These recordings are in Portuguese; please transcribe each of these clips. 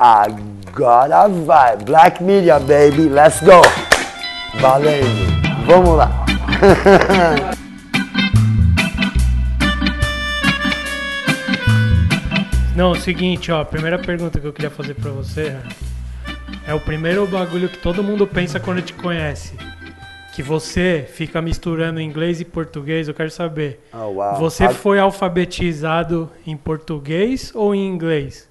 Agora vai. Black Media, baby. Let's go. Valendo. Vamos lá. Não, é o seguinte, ó, a primeira pergunta que eu queria fazer pra você é o primeiro bagulho que todo mundo pensa quando te conhece. Que você fica misturando inglês e português, eu quero saber. Oh, wow. Você Ah, foi alfabetizado em português ou em inglês?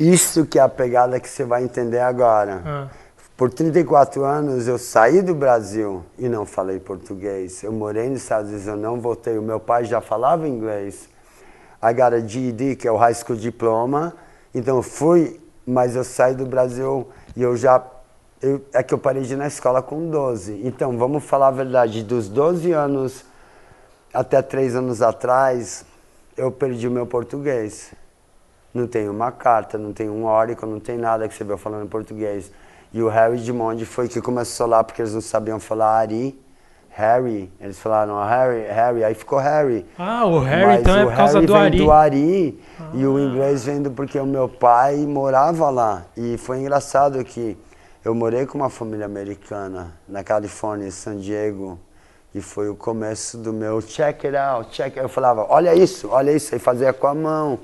Isso que é a pegada que você vai entender agora. Ah, Por 34 anos eu saí do Brasil e não falei português. Eu morei nos Estados Unidos, eu não voltei. O meu pai já falava inglês. I got a GED, que é o High School Diploma. Então eu fui, mas eu saí do Brasil e eu já... eu- é que eu parei de ir na escola com 12. Então, vamos falar a verdade. Dos 12 anos até 3 anos atrás, eu perdi o meu português. Não tem uma carta, não tem um Oracle, não tem nada que você vê falando em português. E o Harry Dimonde foi que começou lá porque eles não sabiam falar Ari. Harry, eles falaram Harry, Harry, aí ficou Harry. Ah, o Harry Mas então é o por causa Harry do vem Ari. do Ari e o inglês vem do porque o meu pai morava lá. E foi engraçado que eu morei com uma família americana na Califórnia, em San Diego. E foi o começo do meu check it out, check it out. Eu falava, olha isso, olha isso, aí fazia com a mão.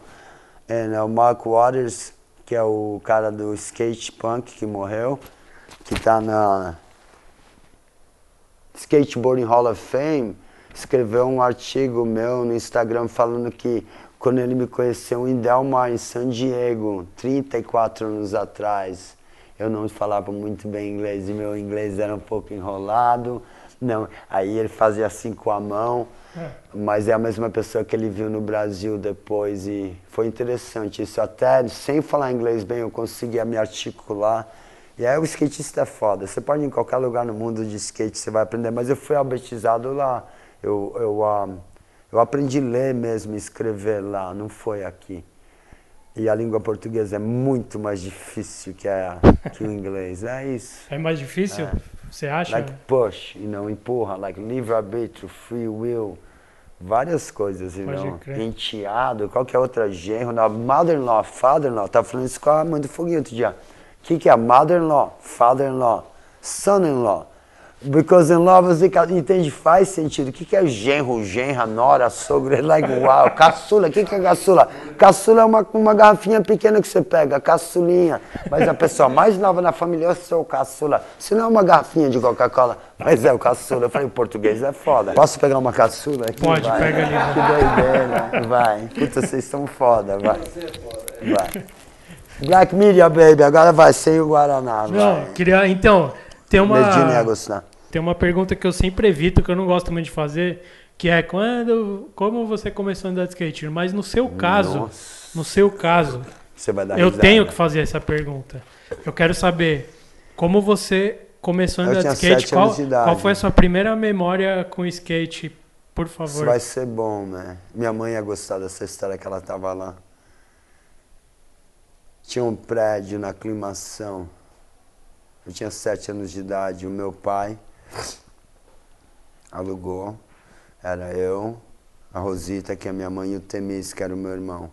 É, o Mark Waters, que é o cara do skate punk que morreu, que tá na Skateboarding Hall of Fame, escreveu um artigo meu no Instagram falando que quando ele me conheceu em Del Mar, em San Diego, 34 anos atrás, eu não falava muito bem inglês e meu inglês era um pouco enrolado. Não, aí ele fazia assim com a mão, mas é a mesma pessoa que ele viu no Brasil depois e foi interessante isso. Até sem falar inglês bem eu conseguia me articular. E aí o skatista é foda. Você pode ir em qualquer lugar no mundo de skate, você vai aprender. Mas eu fui alfabetizado lá. Eu, eu, ah, eu aprendi a ler mesmo, escrever lá, não foi aqui. E a língua portuguesa é muito mais difícil que, a, que o inglês. É isso. É mais difícil? Você acha? Like push, you know, empurra, like livre-arbítrio, free will, várias coisas, crer. Enteado, qualquer outra genro, na mother-in-law, father-in-law, tava falando isso com a mãe do foguinho outro dia. O que, que é mother-in-law, father-in-law, son-in-law? Because in-law você ca- entende, faz sentido. O que, que é genro, genra, nora, sogra, like, uau, caçula, o que, que é caçula? Caçula é uma, uma garrafinha pequena que você pega, caçulinha. Mas a pessoa mais nova na família, eu sou caçula. Se não é uma garrafinha de Coca-Cola, mas é o caçula. Eu falei, o português é foda. Posso pegar uma caçula aqui? Pode, Vai. pega ali, Que doideira, vai. Puta, vocês são foda, vai. Vai. Black Media, baby, agora vai, sem o Guaraná, Não, vai. queria. Então, tem Medina ia uma, gostar. Tem uma pergunta que eu sempre evito, que eu não gosto muito de fazer, que é quando. Como você começou a andar de skate? Mas no seu caso, Nossa. no seu caso, Você vai dar eu risada. tenho que fazer essa pergunta. Eu quero saber como você começou a andar de skate. Qual, de idade. qual foi a sua primeira memória com skate, por Isso favor? vai ser bom, né? Minha mãe ia gostar dessa história que ela tava lá. Tinha um prédio na aclimação. Eu tinha sete anos de idade. O meu pai alugou. Era eu, a Rosita, que é minha mãe, e o Temis, que era o meu irmão.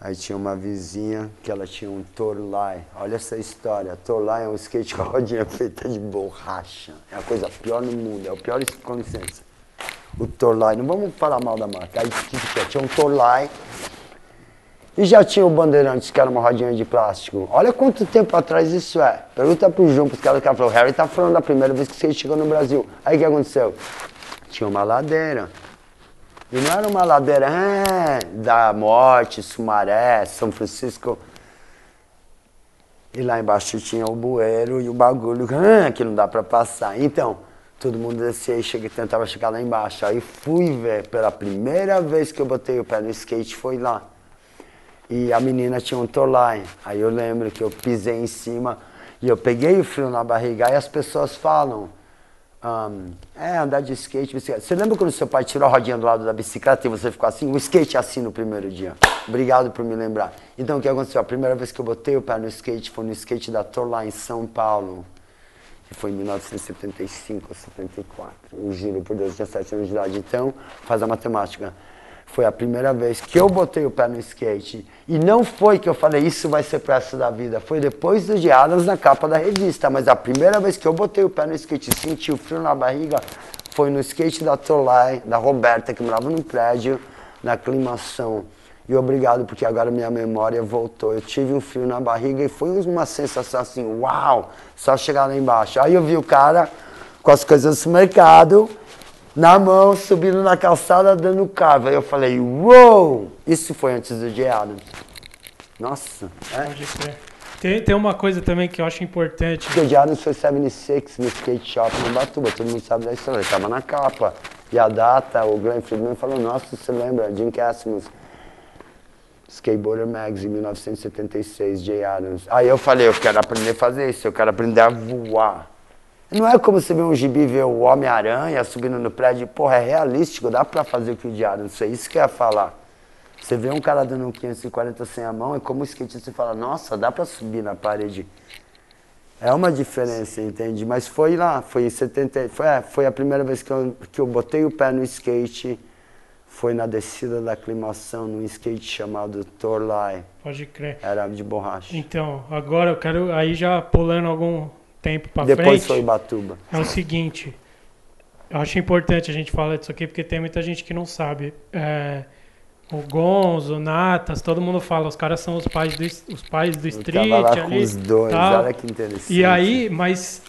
Aí tinha uma vizinha que ela tinha um Torlai. Olha essa história. Torlai é um skate com a rodinha feita de borracha. É a coisa pior no mundo. É o pior, com licença o Torlai. Não vamos falar mal da marca. Aí é? Tinha um Torlai e já tinha o Bandeirantes, que era uma rodinha de plástico. Olha quanto tempo atrás isso é. Pergunta pro João, pros caras que ela falou, o Harry tá falando da primeira vez que você chegou no Brasil. Aí o que aconteceu? Tinha uma ladeira. E não era uma ladeira é, da morte, Sumaré, São Francisco. E lá embaixo tinha o bueiro e o bagulho ah, que não dá pra passar. Então, todo mundo descia e chega, tentava chegar lá embaixo. Aí fui ver, pela primeira vez que eu botei o pé no skate foi lá. E a menina tinha um torline. Aí eu lembro que eu pisei em cima e eu peguei o frio na barriga. Aí as pessoas falam, ahm, é, andar de skate, bicicleta. Você lembra quando seu pai tirou a rodinha do lado da bicicleta e você ficou assim? O skate é assim no primeiro dia. Obrigado por me lembrar. Então o que aconteceu? A primeira vez que eu botei o pé no skate foi no skate da Torline em São Paulo. Que foi em 1975 ou 74. Eu juro por Deus, eu tinha 7 anos de idade. Então, faz a matemática. Foi a primeira vez que eu botei o pé no skate. E não foi que eu falei, isso vai ser pro resto da vida. Foi depois do Diadas na capa da revista. Mas a primeira vez que eu botei o pé no skate e senti o frio na barriga foi no skate da Tolai, da Roberta, que morava no prédio, na aclimação. E obrigado, porque agora minha memória voltou. Eu tive um frio na barriga e foi uma sensação assim, uau! Só chegar lá embaixo. Aí eu vi o cara com as coisas do mercado na mão, subindo na calçada, dando carva. Aí eu falei, uou! Isso foi antes do Jay Adams. Nossa. É. Pode ser. Tem, tem uma coisa também que eu acho importante. Porque o Jay Adams foi 76 no skate shop no Batuba, todo mundo sabe da história. Ele tava na capa. E a data, o Glenn Friedman falou, nossa, você lembra? Jim Cassimus. Skateboarder Mags, em 1976, Jay Adams. Aí eu falei, eu quero aprender a fazer isso, eu quero aprender a voar. Não é como você vê um gibi ver o Homem-Aranha subindo no prédio, porra, é realístico, dá pra fazer o que o Diário, não sei, isso que eu ia falar. Você vê um cara dando um 540 sem a mão, é como o skatista fala, nossa, dá pra subir na parede. É uma diferença, entende? Mas foi lá, foi em 70, foi, é, foi a primeira vez que eu, que eu botei o pé no skate, foi na descida da aclimação, num skate chamado Torlai. Pode crer. Era de borracha. Então, agora eu quero, aí já pulando algum tempo para frente. Depois foi Batuba. É o seguinte, eu acho importante a gente falar disso aqui porque tem muita gente que não sabe. É, o Gonzo, o Natas, todo mundo fala, os caras são os pais do, os pais do street. Eu lá ali, com os dois, tal. olha que interessante. E aí, mas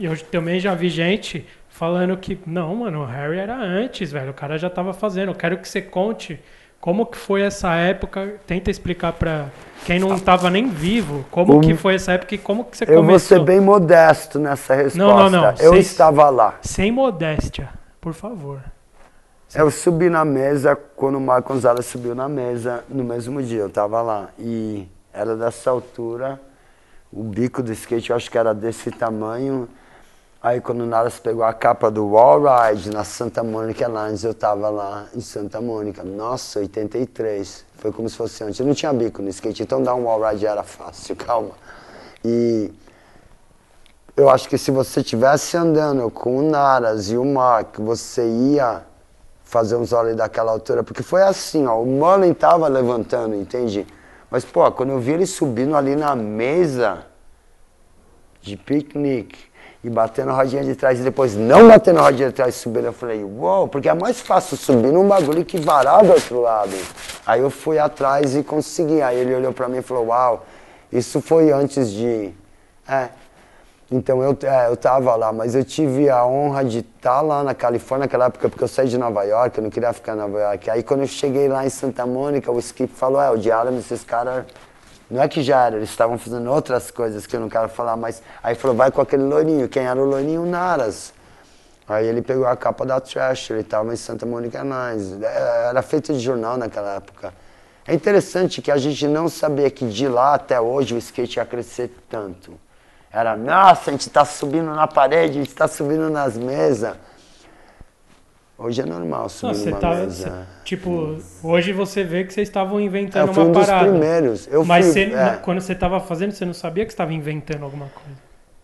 eu também já vi gente falando que, não, mano, o Harry era antes, velho, o cara já tava fazendo. Eu quero que você conte como que foi essa época, tenta explicar para quem não estava nem vivo, como que foi essa época e como que você eu começou? Eu vou ser bem modesto nessa resposta. Não, não, não. Eu sem, estava lá. Sem modéstia, por favor. Eu subi na mesa quando o Marco Gonzalez subiu na mesa no mesmo dia, eu estava lá. E era dessa altura, o bico do skate eu acho que era desse tamanho. Aí quando o Naras pegou a capa do Wall Ride na Santa Mônica Lines, eu tava lá em Santa Mônica. Nossa, 83. Foi como se fosse antes. Eu não tinha bico no skate, então dar um Wall Ride era fácil, calma. E eu acho que se você estivesse andando com o Naras e o Mark, você ia fazer uns olhos daquela altura, porque foi assim, ó, o Mullen tava levantando, entende? Mas, pô, quando eu vi ele subindo ali na mesa de piquenique, e batendo a rodinha de trás e depois não batendo a rodinha de trás subindo. Eu falei, uou, wow, porque é mais fácil subir num bagulho que varar do outro lado. Aí eu fui atrás e consegui. Aí ele olhou pra mim e falou, uau, isso foi antes de. É. Então eu, é, eu tava lá, mas eu tive a honra de estar tá lá na Califórnia naquela época, porque eu saí de Nova York, eu não queria ficar em Nova York. Aí quando eu cheguei lá em Santa Mônica, o Skip falou, é, o Diário, esses caras não é que já era, eles estavam fazendo outras coisas que eu não quero falar, mas aí falou, vai com aquele loirinho. Quem era o loirinho? Naras. Aí ele pegou a capa da Trash, ele estava em Santa Mônica Nice. É, era feito de jornal naquela época. É interessante que a gente não sabia que de lá até hoje o skate ia crescer tanto. Era, nossa, a gente está subindo na parede, a gente está subindo nas mesas. Hoje é normal subir Não, numa tá, mesa. Cê, tipo, hoje você vê que vocês estavam inventando eu fui uma um parada. dos primeiros. Eu Mas fui, cê, é. quando você estava fazendo, você não sabia que estava inventando alguma coisa?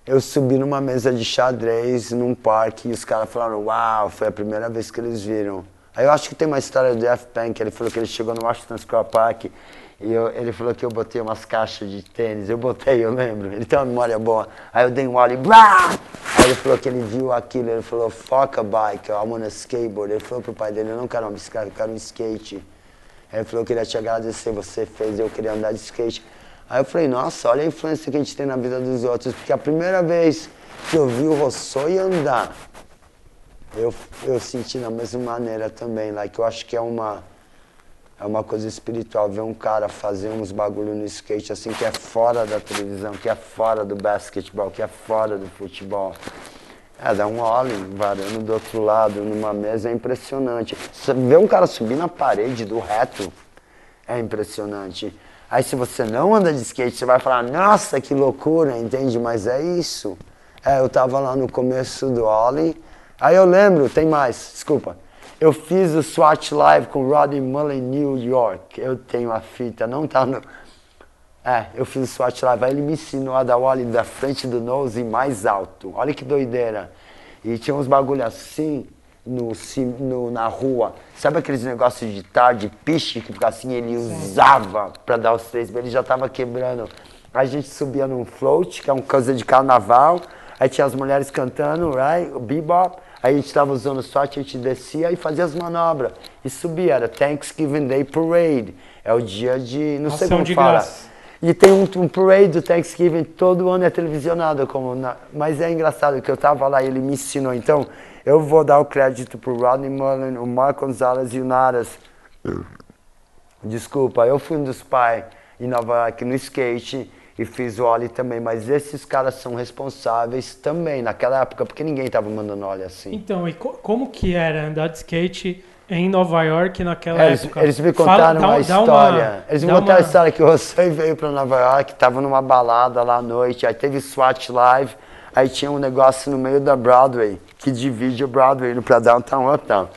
Eu subi numa mesa de xadrez num parque e os caras falaram, uau, foi a primeira vez que eles viram. Aí eu acho que tem uma história do Jeff Punk, ele falou que ele chegou no Washington Square Park e eu, ele falou que eu botei umas caixas de tênis. Eu botei, eu lembro. Ele tem uma memória boa. Aí eu dei um olho e blá! Aí ele falou que ele viu aquilo. Ele falou, fuck a bike, I want a skateboard. Ele falou pro pai dele, eu não quero uma bicicleta, eu quero um skate. Ele falou que queria te agradecer, você fez, eu queria andar de skate. Aí eu falei, nossa, olha a influência que a gente tem na vida dos outros. Porque a primeira vez que eu vi o Rossoi andar, eu, eu senti da mesma maneira também. Like, eu acho que é uma é uma coisa espiritual ver um cara fazer uns bagulho no skate assim que é fora da televisão, que é fora do basquetebol, que é fora do futebol. É, dá um olho varando do outro lado, numa mesa, é impressionante. Você vê um cara subir na parede do reto, é impressionante. Aí se você não anda de skate, você vai falar, nossa, que loucura, entende? Mas é isso. É, eu tava lá no começo do Ollie, aí eu lembro, tem mais, desculpa. Eu fiz o SWAT Live com Rodney Mullen em New York. Eu tenho a fita, não tá no. É, eu fiz o SWAT Live. Aí ele me ensinou a dar o ollie da frente do nose mais alto. Olha que doideira. E tinha uns bagulho assim. no, no- na rua. Sabe aqueles negócios de tarde, piche, que fica assim, ele usava pra dar os três, ele já tava quebrando. A gente subia num float, que é uma coisa de carnaval, aí tinha as mulheres cantando, right? O bebop. Aí a gente tava usando sorte, a gente descia e fazia as manobras. E subia, era Thanksgiving Day Parade. É o dia de. Não sei Ação como de fala. graças. E tem um, um parade do Thanksgiving, todo ano é televisionado, como na- mas é engraçado que eu tava lá e ele me ensinou. Então, eu vou dar o crédito pro Rodney Mullen, o Mark Gonzalez e o Naras. Desculpa, eu fui um dos pais em Nova York no skate e fiz o Ollie também, mas esses caras são responsáveis também naquela época, porque ninguém tava mandando Ollie assim. Então, e co- como que era andar de skate em Nova York naquela É, eles, época? eles me Fala- contaram dá- uma dá história. eles me contaram a uma- história que o Rossei veio pra Nova York, tava numa balada lá à noite, aí teve SWAT Live, aí tinha um negócio no meio da Broadway, que divide o Broadway indo pra Downtown Uptown.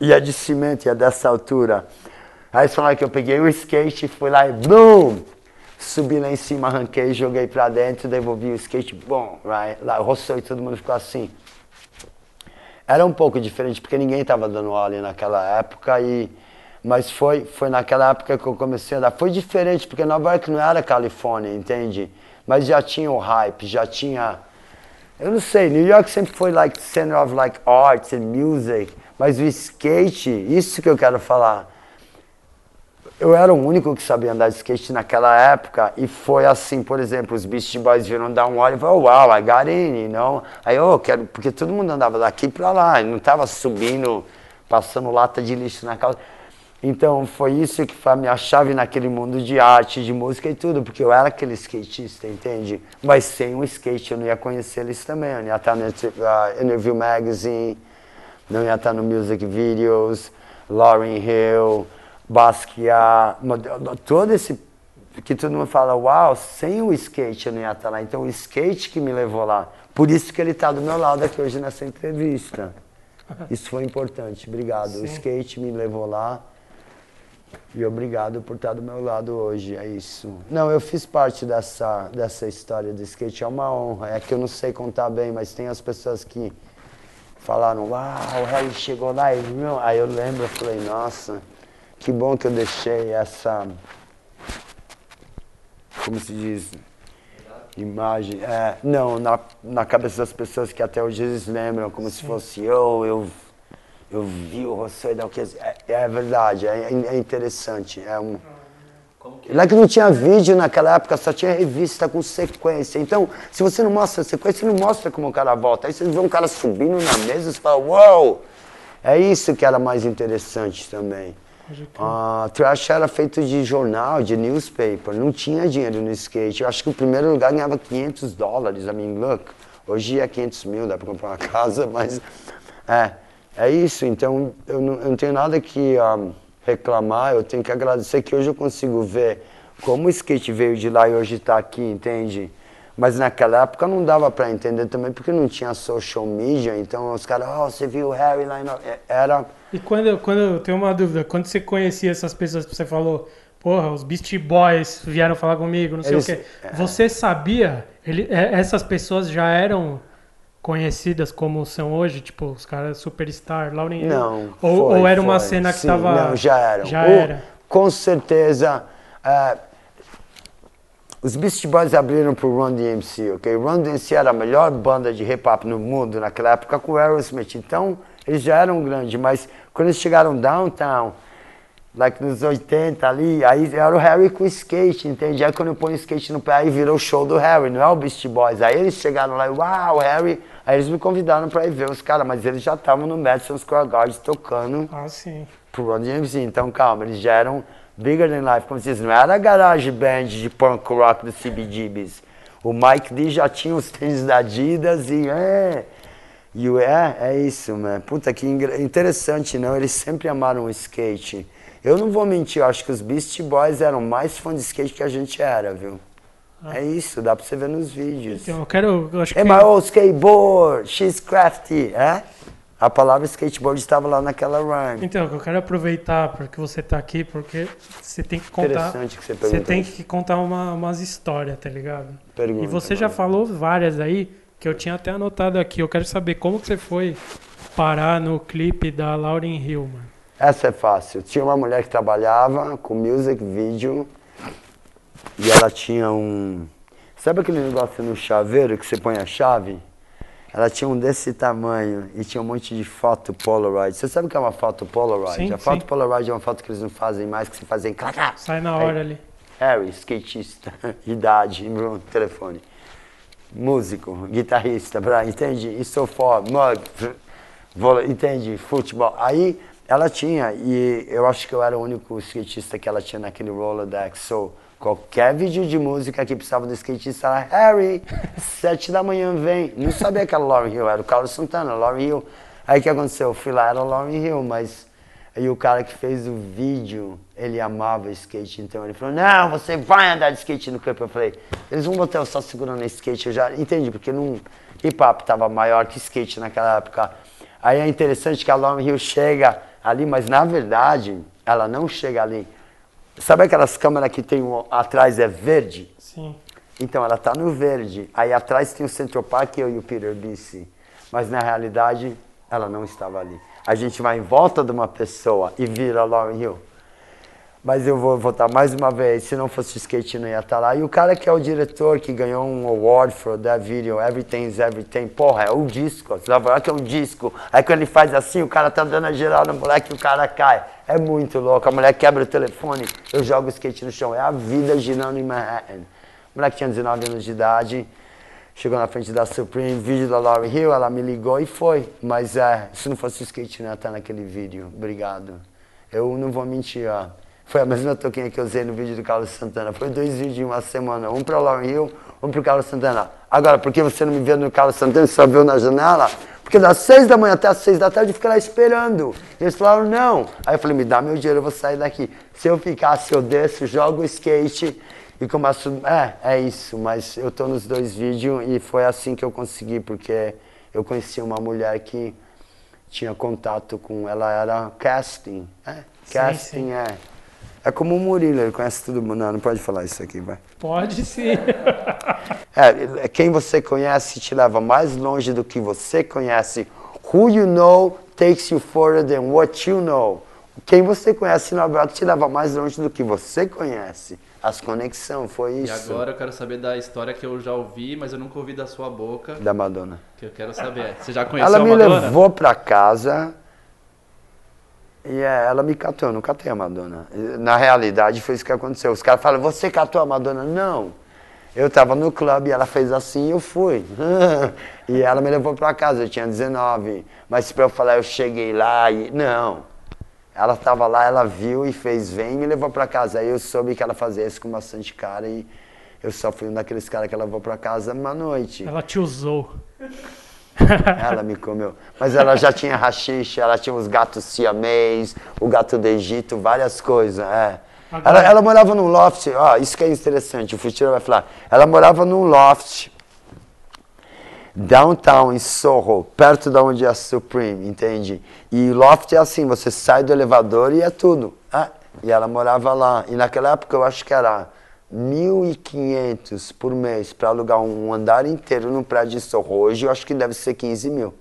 E é de cimento, e é dessa altura. Aí eles falaram que eu peguei o skate, fui lá e BOOM! Subi lá em cima, arranquei, joguei pra dentro, devolvi o skate, bom, right? Lá, o Rossei, todo mundo ficou assim. Era um pouco diferente, porque ninguém estava dando ollie naquela época, e, mas foi, foi naquela época que eu comecei a dar. Foi diferente, porque Nova York não era Califórnia, entende? Mas já tinha o hype, já tinha... Eu não sei, New York sempre foi like center of like arts and music, mas o skate, isso que eu quero falar. Eu era o único que sabia andar de skate naquela época e foi assim, por exemplo, os Beastie Boys viram dar um olho e falaram, got in, you know? Aí eu quero, porque todo mundo andava daqui pra lá, não tava subindo, passando lata de lixo na calça. Então foi isso que foi a minha chave naquele mundo de arte, de música e tudo, porque eu era aquele skatista, entende? Mas sem o skate eu não ia conhecer eles também, eu não ia estar no uh, Interview Magazine, não ia estar no Music Videos, Lauryn Hill, Basquiat, todo esse que todo mundo fala, uau, sem o skate eu não ia estar lá. Então o skate que me levou lá. Por isso que ele está do meu lado aqui hoje nessa entrevista. Isso foi importante, obrigado. O Sim. skate me levou lá. E obrigado por estar do meu lado hoje, é isso. Não, eu fiz parte dessa, dessa história do skate, é uma honra. É que eu não sei contar bem, mas tem as pessoas que falaram, uau, o Harry chegou lá e viu. Aí eu lembro, eu falei, nossa, que bom que eu deixei essa, como se diz, imagem. É, não, na, na cabeça das pessoas que até hoje eles lembram, como se fosse eu, eu, eu vi o José da é, é verdade, é, é interessante. É um, Lá que não tinha vídeo naquela época, só tinha revista com sequência. Então, se você não mostra a sequência, não mostra como o cara volta. Aí você vê um cara subindo na mesa e você fala, uau! É isso que era mais interessante também. Ah, trash era feito de jornal, de newspaper, não tinha dinheiro no skate. Eu acho que o primeiro lugar ganhava 500 dólares, I mean, look. Hoje é 500 mil, dá pra comprar uma casa, mas é, é isso. Então eu não, eu não tenho nada que ah, reclamar, eu tenho que agradecer que hoje eu consigo ver como o skate veio de lá e hoje está aqui, entende? Mas naquela época não dava pra entender também, porque não tinha social media, então os caras, oh, você viu o Harry lá em... Nova-" É, Era... E quando, quando eu tenho uma dúvida, quando você conhecia essas pessoas que você falou, porra, os Beastie Boys vieram falar comigo, não sei Eles- o quê. é. Você sabia? Ele, é, essas pessoas já eram conhecidas como são hoje, tipo, os caras superstar, Lauryn Hill? Não. Ou, foi, ou era uma foi. cena que Sim, tava. Não, já era. Já era. Com certeza. é, os Beastie Boys abriram pro Run DMC, ok? Run DMC era a melhor banda de hip hop no mundo naquela época com o Aerosmith. Então, eles já eram grandes, mas quando eles chegaram downtown, like nos 80 ali, aí era o Harry com skate, entende? Aí quando eu ponho skate no pé, aí virou o show do Harry, não é o Beastie Boys. Aí eles chegaram lá e, uau, Harry. Aí eles me convidaram pra ir ver os caras, mas eles já estavam no Madison Square Garden tocando Ah, sim. pro Run DMC. Então, calma, eles já eram bigger than life, como diz, não era a garage band de punk rock do CBGBs. O Mike D já tinha os tênis da Adidas e é... E o é, é isso, né? Puta que interessante, não? Eles sempre amaram o skate. Eu não vou mentir, eu acho que os Beastie Boys eram mais fãs de skate que a gente era, viu? É isso, dá pra você ver nos vídeos. Então, eu quero. Eu acho que. É my old skateboard, she's crafty, é? A palavra skateboard estava lá naquela rhyme. Então, eu quero aproveitar porque você tá aqui, porque você tem que contar. Interessante que você Você perguntou. tem que contar uma, umas histórias, tá ligado? Pergunta, E você já mano. falou várias aí que eu tinha até anotado aqui. Eu quero saber como que você foi parar no clipe da Lauryn Hill, mano? Essa é fácil. Tinha uma mulher que trabalhava com music video e ela tinha um. Sabe aquele negócio no chaveiro que você põe a chave? Ela tinha um desse tamanho e tinha um monte de foto Polaroid. Você sabe o que é uma foto Polaroid? Sim, a foto sim. Polaroid é uma foto que eles não fazem mais, que se fazem Sai na hora ali. Harry, skatista, idade, telefone. Músico, guitarrista, bra, entende? E so forth, mug, vôlei, entende? Futebol. Aí ela tinha, e eu acho que eu era o único skatista que ela tinha naquele Rolodex. So, qualquer vídeo de música que precisava do skatista era Harry, sete da manhã vem. Não sabia que era Lauren Hill, era o Carlos Santana, Lauren Hill. Aí o que aconteceu? Eu fui lá, era Lauren Hill, mas aí o cara que fez o vídeo, ele amava skate, então ele falou, não, você vai andar de skate no campo. Eu falei, eles vão botar eu só segurando skate, eu já entendi, porque não, hip hop tava maior que skate naquela época. Aí é interessante que a Lauren Hill chega ali, mas na verdade, ela não chega ali. Sabe aquelas câmeras que tem um, atrás é verde? Sim. Então ela tá no verde. Aí atrás tem o Central Park eu e o Peter BC. Mas na realidade, ela não estava ali. A gente vai em volta de uma pessoa e vira Lauren Hill. Mas eu vou votar mais uma vez, se não fosse o skate não ia estar lá. E o cara que é o diretor, que ganhou um award for that video, Everything's Everything, porra, é o disco, você vai falar que é um disco. Aí quando ele faz assim, o cara tá dando a geral no moleque o cara cai. É muito louco, a mulher quebra o telefone, eu jogo o skate no chão. É a vida girando em Manhattan. O moleque tinha 19 anos de idade, chegou na frente da Supreme, vídeo da Lauren Hill, ela me ligou e foi. Mas é, se não fosse o skate não ia estar naquele vídeo. Obrigado. Eu não vou mentir, ó. Foi a mesma toquinha que eu usei no vídeo do Carlos Santana. Foi dois vídeos em uma semana. Um para Lauren Hill, um para o Carlos Santana. Agora, por que você não me viu no Carlos Santana e só viu na janela? Porque das seis da manhã até as seis da tarde eu fiquei lá esperando. E eles falaram, não. Aí eu falei, me dá meu dinheiro, eu vou sair daqui. Se eu ficasse, eu desço, jogo o skate e começo... É, é isso. Mas eu tô nos dois vídeos e foi assim que eu consegui, porque eu conheci uma mulher que tinha contato com... Ela era casting. É, Sim, casting sim. é... É como o Murilo, ele conhece todo mundo. Não, não pode falar isso aqui, vai. Pode sim. É, quem você conhece te leva mais longe do que você conhece. Who you know takes you further than what you know. Quem você conhece, na verdade, te leva mais longe do que você conhece. As conexões, foi E isso. agora eu quero saber da história que eu já ouvi, mas eu nunca ouvi da sua boca, Da Madonna. que eu quero saber. Você já conheceu Ela me a Madonna? levou pra casa e é, ela me catou, eu não catei a Madonna. Na realidade foi isso que aconteceu. Os caras falam, você catou a Madonna? Não. Eu tava no clube ela fez assim e eu fui. e ela me levou pra casa, eu tinha 19. Mas pra eu falar, eu cheguei lá e. Não. Ela tava lá, ela viu e fez vem e me levou pra casa. Aí eu soube que ela fazia isso com bastante cara e eu só fui um daqueles caras que ela levou pra casa uma noite. Ela te usou. Ela me comeu. Mas ela já tinha rachixe, ela tinha os gatos siamês, o gato do Egito, várias coisas. É. Agora- Ela, ela morava num loft, ó, isso que é interessante, o futuro vai falar. Ela morava num loft, downtown em Soho, perto da onde é a Supreme, entende? E loft é assim, você sai do elevador e é tudo. É. E ela morava lá. E naquela época eu acho que era 1.500 por mês para alugar um andar inteiro num prédio de Soho. Hoje eu acho que deve ser 15 mil.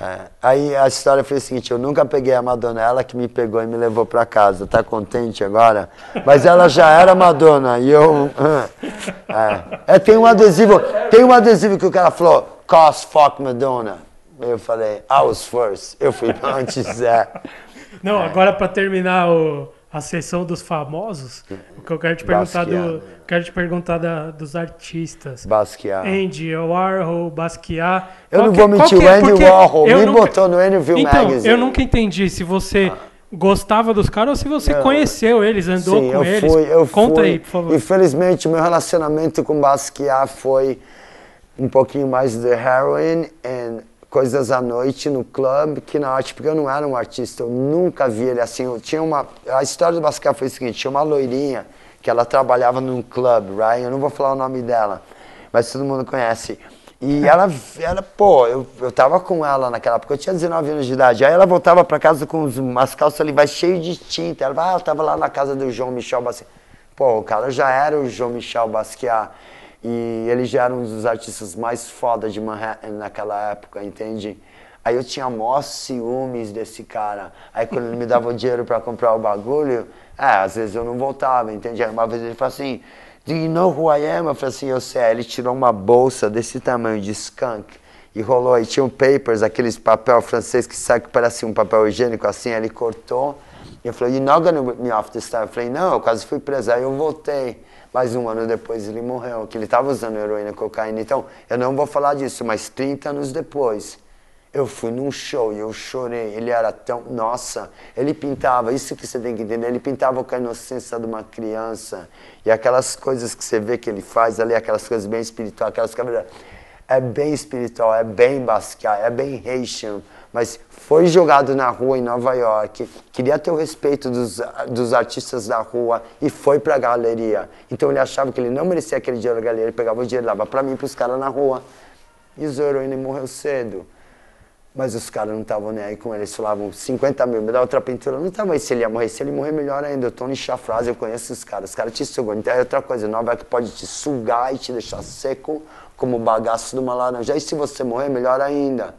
É. Aí a história foi a seguinte, eu nunca peguei a Madonna, ela que me pegou e me levou pra casa. Tá contente agora? Mas ela já era Madonna e eu... É. É, tem um adesivo, tem um adesivo que o cara falou, cost fuck Madonna. Eu falei, I was first. Eu fui antes, é. Não, agora pra terminar o- a sessão dos famosos, o que eu quero te perguntar do, Basquiat. quero te perguntar da- dos artistas. Basquiat. Andy Warhol, Basquiat. Eu Qual não que- vou qual mentir, o é? Andy Warhol eu me nunca- botou no Interview Então, Magazine. eu nunca entendi se você gostava dos caras ou se você Não. conheceu eles, andou Sim, com eu eles. fui, eu Conta fui. aí, por favor. Infelizmente, o meu relacionamento com Basquiat foi um pouquinho mais de heroin e coisas à noite no clube, que na arte, porque eu não era um artista, eu nunca vi ele assim. Eu tinha uma, a história do Basquiat foi o seguinte, tinha uma loirinha que ela trabalhava num clube, right? Eu não vou falar o nome dela, mas todo mundo conhece. E ela, ela pô, eu, eu tava com ela naquela época, eu tinha 19 anos de idade. Aí ela voltava pra casa com os- umas calças ali, vai cheio de tinta. Ela, ah, eu tava lá na casa do João Michel Basquiat. Pô, o cara já era o João Michel Basquiat. E ele já era um dos artistas mais foda de Manhattan naquela época, entende? Aí eu tinha mó ciúmes desse cara. Aí quando ele me dava o dinheiro pra comprar o bagulho, é, às vezes eu não voltava, entende? Aí uma vez ele falou assim, do you know who I am? Eu falei assim, eu sei. Aí ele tirou uma bolsa desse tamanho de skunk e rolou. Aí tinha um papers, aqueles papel francês que sai que parece um papel higiênico assim, ele cortou. E eu falei, you're not gonna whip me off this time. Eu falei, não, eu quase fui preso. Aí eu voltei. Mas um ano depois ele morreu, que ele estava usando heroína e cocaína. Então, eu não vou falar disso, mas 30 anos depois, eu fui num show e eu chorei. Ele era tão. Nossa, ele pintava, isso que você tem que entender, ele pintava com a inocência de uma criança. E aquelas coisas que você vê que ele faz ali, aquelas coisas bem espirituais, aquelas coisas. É bem espiritual, é bem Basquiat, é bem Haitian. Mas foi jogado na rua em Nova York, queria ter o respeito dos, dos artistas da rua e foi para a galeria. Então ele achava que ele não merecia aquele dinheiro da galeria, ele pegava o dinheiro e dava para mim, para os caras na rua. E o heroína morreu cedo. Mas os caras não estavam nem aí com ele. Eles falavam 50 mil, me dá outra pintura. Não estava aí se ele ia morrer. Se ele morrer, melhor ainda. Eu tô chafrase, eu conheço os caras. Os caras te sugam. Então é outra coisa. Nova York pode te sugar e te deixar seco como o bagaço de uma laranja. E se você morrer, melhor ainda.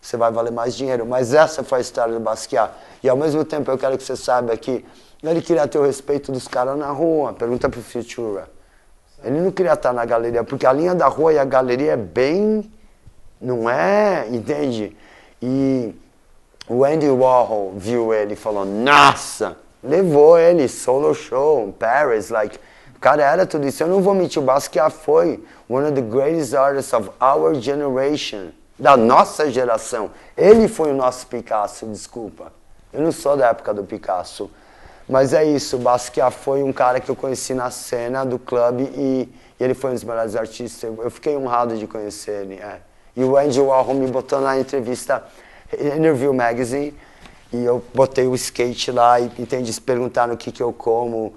Você vai valer mais dinheiro. Mas essa foi a história do Basquiat. E ao mesmo tempo eu quero que você saiba que ele queria ter o respeito dos caras na rua. Pergunta pro Futura. Ele não queria estar na galeria, porque a linha da rua e a galeria é bem. Não é, entende? E o Andy Warhol viu ele e falou, nossa, levou ele, solo show, Paris, like, o cara era tudo isso. Eu não vou mentir, o Basquiat foi one of the greatest artists of our generation, da nossa geração. Ele foi o nosso Picasso, desculpa. Eu não sou da época do Picasso. Mas é isso, Basquiat foi um cara que eu conheci na cena do clube e, e ele foi um dos melhores artistas. Eu, fiquei honrado de conhecer ele. É. E o Andy Warhol me botou na entrevista Interview Magazine e eu botei o skate lá e entende, perguntaram o que, que eu como,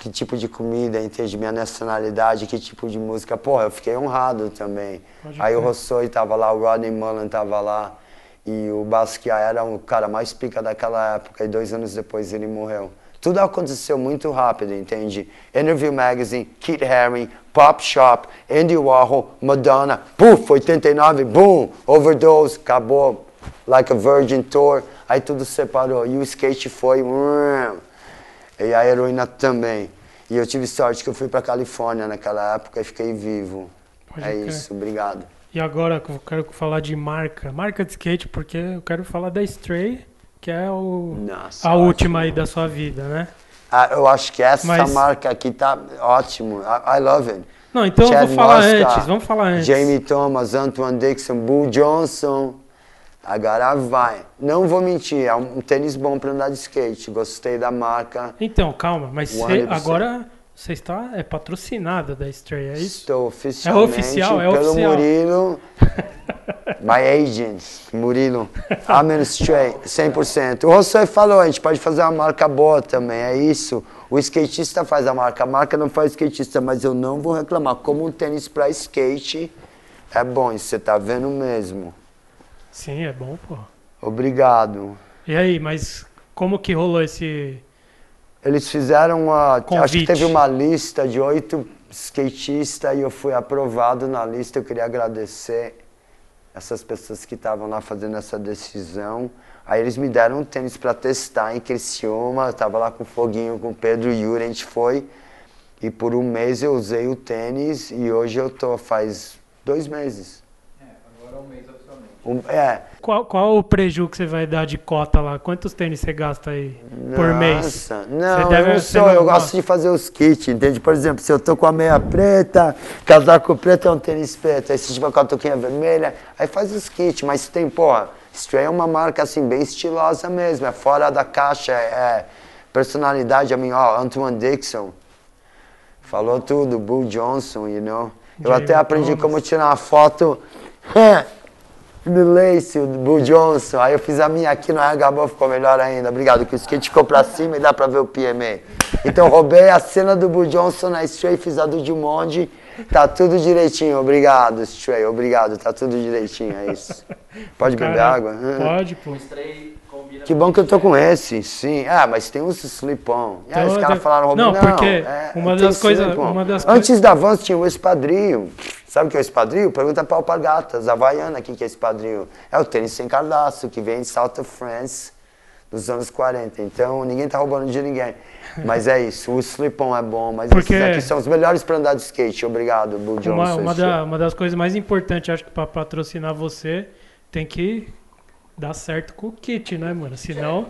que tipo de comida, entende, minha nacionalidade, que tipo de música. Porra, eu fiquei honrado também. Pode Aí ver. o Rossoi tava lá, o Rodney Mullen tava lá e o Basquiat era o cara mais pica daquela época e dois anos depois ele morreu. Tudo aconteceu muito rápido, entende? Interview Magazine, Keith Haring, Pop Shop, Andy Warhol, Madonna, puf, 89, boom, overdose, acabou, like a Virgin Tour, aí tudo separou. E o skate foi, e a heroína também. E eu tive sorte que eu fui para Califórnia naquela época e fiquei vivo. Pode é isso, obrigado. E agora eu quero falar de marca, marca de skate, porque eu quero falar da Stray que é o, Nossa, a última aí da sua vida, né? Ah, eu acho que essa Mas... marca aqui tá ótimo. I, I love it. Não, então Chad vou falar Mosca, antes, vamos falar antes. Jamie Thomas, Antoine Dixon, Bull Johnson. Agora vai. Não vou mentir, é um tênis bom para andar de skate. Gostei da marca. Então, calma, mas cê, agora você está é patrocinada da Stray, é isso? Estou oficialmente é oficial, é pelo oficial. Murilo, my agent, Murilo, I'm in Stray, 100%. O Rossoi falou, a gente pode fazer uma marca boa também, é isso. O skatista faz a marca, a marca não faz skatista, mas eu não vou reclamar. Como um tênis para skate, é bom, isso você tá vendo mesmo. Sim, é bom, pô. Obrigado. E aí, mas como que rolou esse eles fizeram uma. Convite. Acho que teve uma lista de oito skatistas e eu fui aprovado na lista. Eu queria agradecer essas pessoas que estavam lá fazendo essa decisão. Aí eles me deram um tênis para testar em Criciúma. Eu estava lá com o Foguinho, com o Pedro e Yuri, a gente foi. E por um mês eu usei o tênis e hoje eu tô faz dois meses. É, agora é um mês um, é. Qual, qual o prejuízo que você vai dar de cota lá? Quantos tênis você gasta aí Nossa, por mês? Não, você deve, eu, sou, eu gosto de fazer os kits, entende? Por exemplo, se eu tô com a meia preta, casaco preto é um tênis preto, aí se tiver com a toquinha vermelha, aí faz os kits, mas tem, porra, Stray é uma marca assim, bem estilosa mesmo, é fora da caixa, é, é personalidade, a mim, ó, Antoine Dixon, falou tudo, Bull Johnson, you know? Eu até aprendi Thomas. como tirar uma foto. do Lace, do Bull Johnson. Aí eu fiz a minha aqui no RH ficou melhor ainda. Obrigado, que o skate ficou pra cima e dá pra ver o PMA. Então roubei a cena do Bull Johnson na Stray, fiz a do Dimonde. Tá tudo direitinho, obrigado, Stray, obrigado, tá tudo direitinho, é isso. Pode beber água? Pode, pô. Que bom que eu tô com esse, sim. Ah, mas tem uns slip-on. Ah, os caras falaram, Não, não porque é, uma, das coisa, uma das Antes da Vans tinha o espadrinho. Sabe o que é o espadril? Pergunta para Alpargatas, Havaiana, o que é espadril? É o tênis sem cadastro, que vem de South of France, dos anos 40. Então, ninguém tá roubando de ninguém. Mas é isso, o slip-on é bom, mas Porque- esses aqui são os melhores para andar de skate. Obrigado, Bull Johnson. Uma, uma, da- uma das coisas mais importantes, acho que pra patrocinar você, tem que dar certo com o kit, né, mano? Senão,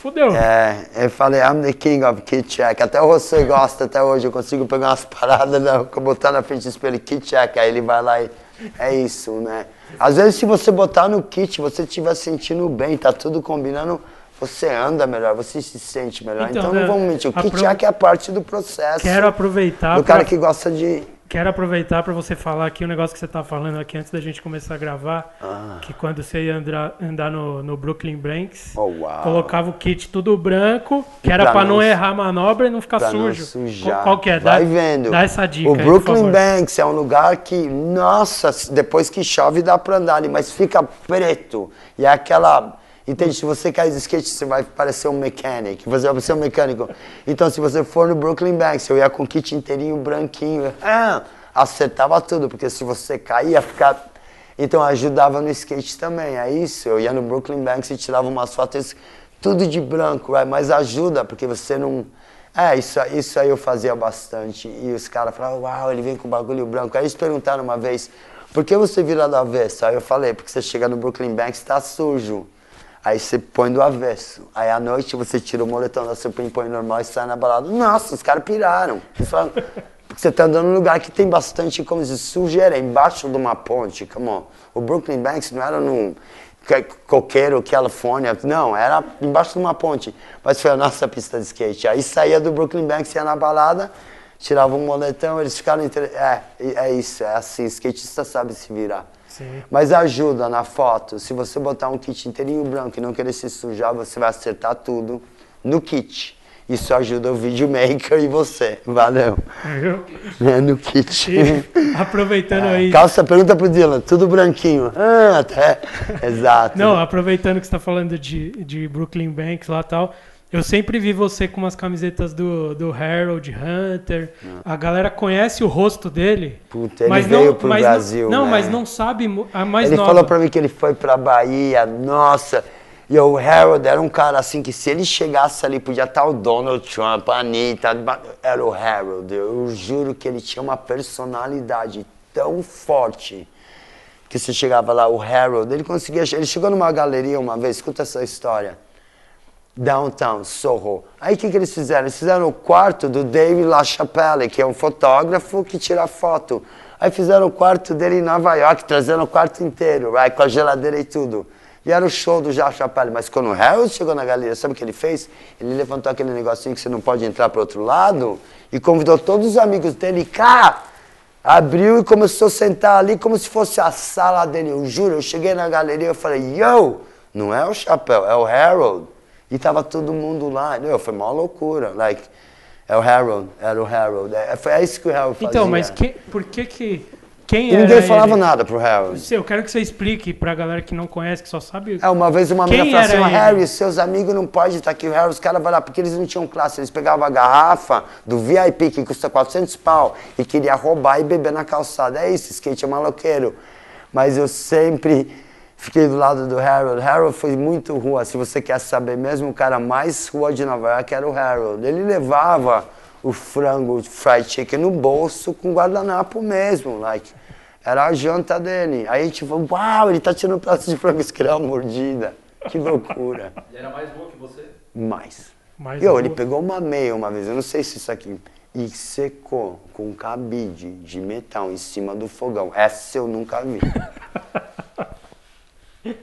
fudeu. É, eu falei, I'm the king of kit check. Até o José gosta até hoje. Eu consigo pegar umas paradas, né, botar na frente do espelho, kit check. Aí ele vai lá e. É isso, né? Às vezes, se você botar no kit, você estiver sentindo bem, tá tudo combinando, você anda melhor, você se sente melhor. Então, Então, né, não vamos mentir. O kit check é parte do processo. Quero aproveitar do pra, cara que gosta de. Quero aproveitar para você falar aqui o negócio que você tá falando aqui antes da gente começar a gravar, Ah. que quando você ia andar, andar no, no Brooklyn Banks, Oh, colocava o kit tudo branco, que era para não, não- errar a manobra e não ficar não sujo. sujar. Qual, qual que é? Vai dá, vendo. Dá essa dica O aí, Brooklyn. Banks é um lugar que, nossa, depois que chove dá pra andar ali, mas fica preto. E é aquela. Entende? Se você cair de skate, você vai parecer um mechanic. Você vai ser um mecânico. Então, se você for no Brooklyn Banks, eu ia com o kit inteirinho branquinho. Ah, acertava tudo, porque se você cair, ia ficar. Então, ajudava no skate também. É isso. Eu ia no Brooklyn Banks e tirava umas fotos tudo de branco, right? mas ajuda, porque você não. É, isso, isso aí eu fazia bastante. E os caras falavam, uau, ele vem com bagulho branco. Aí eles perguntaram uma vez, por que você vira do avesso? Aí eu falei, porque você chega no Brooklyn Banks, tá sujo. Aí você põe do avesso. Aí à noite você tira o moletom da Supreme, põe normal e sai na balada. Nossa, os caras piraram. Falaram, porque você tá andando num lugar que tem bastante, como se sujeira, embaixo de uma ponte. Come on. O Brooklyn Banks não era num que- coqueiro, Califórnia. Não, era embaixo de uma ponte. Mas foi a nossa pista de skate. Aí saía do Brooklyn Banks, ia na balada, tirava um moletão, eles ficaram... Entre... É, é isso, é assim, skatista sabe se virar. Sim. Mas ajuda na foto. Se você botar um kit inteirinho branco e não querer se sujar, você vai acertar tudo no kit. Isso ajuda o videomaker e você. Valeu. Viu? É no kit. E, aproveitando aí. Calça, pergunta pro Dylan, tudo branquinho. Ah, até. Exato. Não, aproveitando que você está falando de, de Brooklyn Banks lá e tal, eu sempre vi você com umas camisetas do, do Harold Hunter. A galera conhece o rosto dele. Puta, ele mas veio não, pro mas Brasil, Não, né? mas não sabe a mais ele nova. falou pra mim que ele foi pra Bahia, nossa. E o Harold era um cara assim que se ele chegasse ali, podia estar o Donald Trump, a Anitta, era o Harold. Eu juro que ele tinha uma personalidade tão forte que você chegava lá, o Harold, ele conseguia. Ele chegou numa galeria uma vez, escuta essa história. Downtown, Soho. Aí o que, que eles fizeram? Eles fizeram o quarto do David LaChapelle, que é um fotógrafo que tira foto. Aí fizeram o quarto dele em Nova York, trazendo o quarto inteiro, right? com a geladeira e tudo. E era o show do LaChapelle. Mas quando o Harold chegou na galeria, sabe o que ele fez? Ele levantou aquele negocinho que você não pode entrar para outro lado e convidou todos os amigos dele cá. Abriu e começou a sentar ali como se fosse a sala dele. Eu juro, eu cheguei na galeria e falei, yo, não é o Chapéu, é o Harold. E tava todo mundo lá. Meu, foi uma loucura. Like, é o Harold, era o Harold. É, foi é isso que o Harold fazia. Então, mas que, por que que. Quem E ninguém era falava ele? nada pro Harold. Eu quero que você explique pra galera que não conhece, que só sabe. É, uma vez uma menina falou assim, era "Ô, Harry, ele?" seus amigos não podem estar aqui. O Harry, os caras vão lá, porque eles não tinham classe. Eles pegavam a garrafa do VIP, que custa 400 pau, e queria roubar e beber na calçada. É isso, skate é maloqueiro. Mas eu sempre fiquei do lado do Harold. Harold foi muito rua. Se você quer saber mesmo, o cara mais rua de Nova York era o Harold. Ele levava o frango, o fried chicken no bolso com guardanapo mesmo, like. Era a janta dele. Aí a gente falou, uau, ele tá tirando um prato de frango, isso que era uma mordida. Que loucura. Ele era mais bom que você? Mais. Mais E rua. ele pegou uma meia uma vez, eu não sei se isso aqui, e secou com um cabide de metal em cima do fogão. Essa eu nunca vi.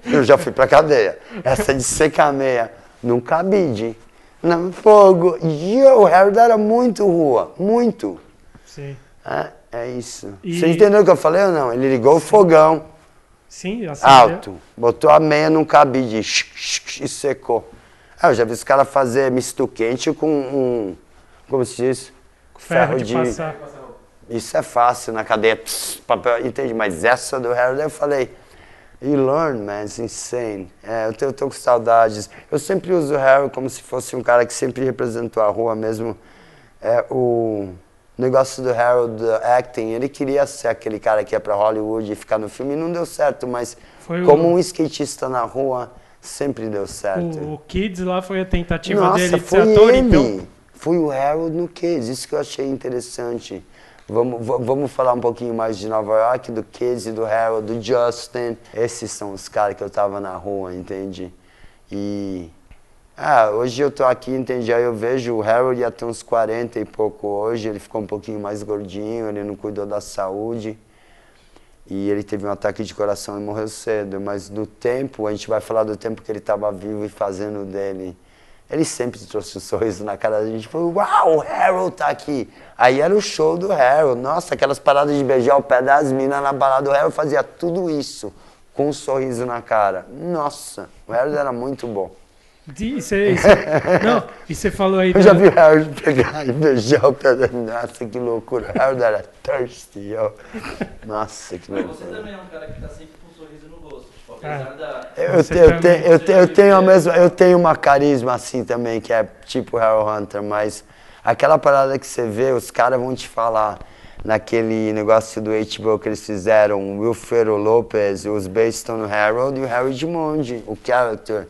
Eu já fui pra cadeia. Essa de secar meia num cabide, no fogo. E o Harold era muito rua, muito. Sim. É, é isso. E- Você entendeu o que eu falei ou não? Ele ligou o fogão Sim, assim. alto, botou a meia num cabide e secou. Ah, eu já vi os caras fazer misto quente com um, como se diz? Ferro, de, passar. Isso é fácil na cadeia, pss, papel, entende? Mas essa do Harold eu falei, you learn, man, it's insane. É, eu, tô, eu tô com saudades. Eu sempre uso o Harold como se fosse um cara que sempre representou a rua mesmo. É, o, O negócio do Harold do acting, ele queria ser aquele cara que ia pra Hollywood e ficar no filme, e não deu certo, mas Foi o- como um skatista na rua, sempre deu certo. O, o Kids lá foi a tentativa Nossa, dele de foi ser ator, ele. então. Foi o Harold no Kids, isso que eu achei interessante. Vamos, va- vamos falar um pouquinho mais de Nova York, do e do Harold, do Justin. Esses são os caras que eu tava na rua, entende? E. Ah, hoje eu tô aqui, entende? Aí eu vejo o Harold ia ter uns 40 e pouco hoje, ele ficou um pouquinho mais gordinho, ele não cuidou da saúde. E ele teve um ataque de coração e morreu cedo. Mas no tempo, a gente vai falar do tempo que ele estava vivo e fazendo dele. Ele sempre trouxe um sorriso na cara da gente. Falou, uau, o Harold tá aqui. Aí era o show do Harold. Nossa, aquelas paradas de beijar o pé das minas na balada. O Harold fazia tudo isso com um sorriso na cara. Nossa, o Harold era muito bom. E você, e você- não, e você falou aí. Eu já vi o Harold pegar e beijar o pé da Nossa, que loucura. O Harold era thirsty, ó. Nossa, que Mas loucura. você também é um cara que tá sempre com um sorriso no rosto. Tipo, É. apesar da. Eu, te- eu, também. tenho, eu, tenho, eu tenho a mesma, eu tenho uma carisma assim também, que é tipo Harold Hunter, mas aquela parada que você vê, os caras vão te falar naquele negócio do HBO que eles fizeram, o Wilfredo Lopez, os based on Harold e o Harry Dimonde, o character.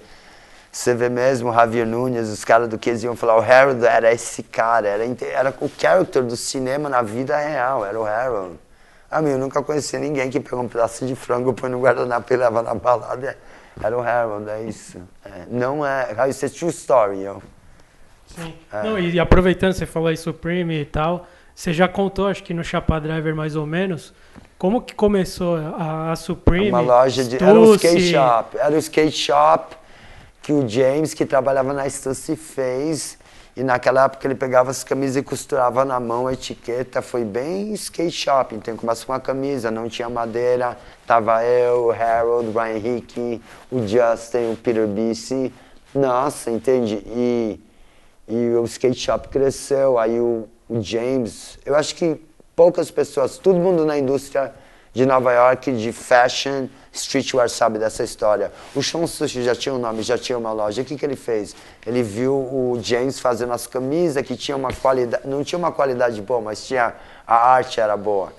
Você vê mesmo o Javier Nunes, os caras do que iam falar, o Harold era esse cara, era, era o character do cinema na vida real, era o Harold. A mim, eu nunca conheci ninguém que pegou um pedaço de frango, põe no guardanapo e leva na balada. Era o Harold, é isso. É, não é. Isso é true story, yo. Sim. É. Não, e aproveitando, você falou aí Supreme e tal, você já contou, acho que no Chapa Driver mais ou menos, como que começou a, a Supreme? Uma loja de. Era um skate Stussy, shop. Era o skate shop que o James, que trabalhava na Stussy, fez. E naquela época ele pegava as camisas e costurava na mão a etiqueta. Foi bem skate shop. Então com uma camisa, não tinha madeira. Tava eu, o Harold, o Ryan Hickey, o Justin, o Peter Bisi. Nossa, entende? E, e o skate shop cresceu. Aí o, o James, eu acho que poucas pessoas, todo mundo na indústria de Nova York, de fashion, streetwear, sabe dessa história. O Sean Sushi já tinha um nome, já tinha uma loja. O que, que ele fez? Ele viu o James fazendo as camisas que tinha uma qualidade, não tinha uma qualidade boa, mas tinha a arte era boa.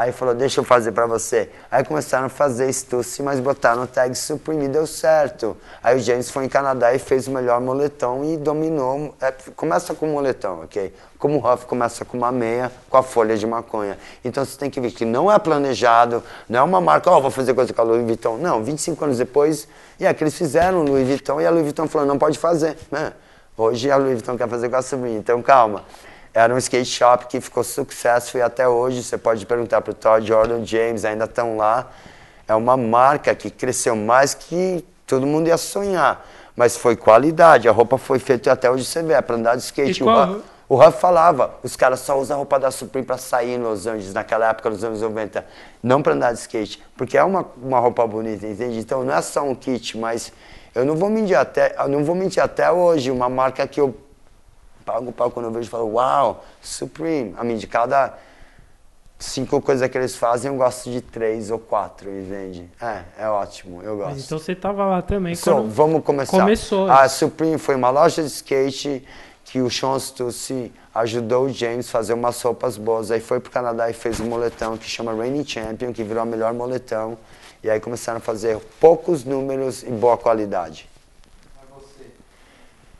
Aí falou, deixa eu fazer pra você. Aí começaram a fazer Stussy, mas botaram o tag Supreme e deu certo. Aí o James foi em Canadá e fez o melhor moletom e dominou. É, começa com um moletom, ok? Como o Huff começa com uma meia, com a folha de maconha. Então você tem que ver que não é planejado, não é uma marca, ó, vou fazer coisa com a Louis Vuitton. Não, 25 anos depois, e é que eles fizeram Louis Vuitton e a Louis Vuitton falou, não pode fazer. né? Hoje a Louis Vuitton quer fazer com a Supreme, então calma. Era um skate shop que ficou sucesso e até hoje você pode perguntar para o Todd Jordan James, ainda estão lá. É uma marca que cresceu mais que todo mundo ia sonhar. Mas foi qualidade, a roupa foi feita e até hoje você vê, é para andar de skate. E O qual- Huff- O Huff falava, os caras só usam a roupa da Supreme para sair em Los Angeles, naquela época, nos anos 90, não para andar de skate, porque é uma, uma roupa bonita, entende? Então não é só um kit, mas eu não vou mentir até, eu não vou mentir até hoje, uma marca que eu pago o pau quando eu vejo e falo, uau, Supreme. A mim, de cada cinco coisas que eles fazem, eu gosto de três ou quatro, entende? É, é ótimo, eu gosto. Mas então você tava lá também. So, quando- vamos começar. Começou. A Supreme foi uma loja de skate que o Sean Stussy ajudou o James a fazer umas roupas boas. Aí foi pro Canadá e fez um moletão que chama Reigning Champion, que virou o melhor moletão. E aí começaram a fazer poucos números e boa qualidade.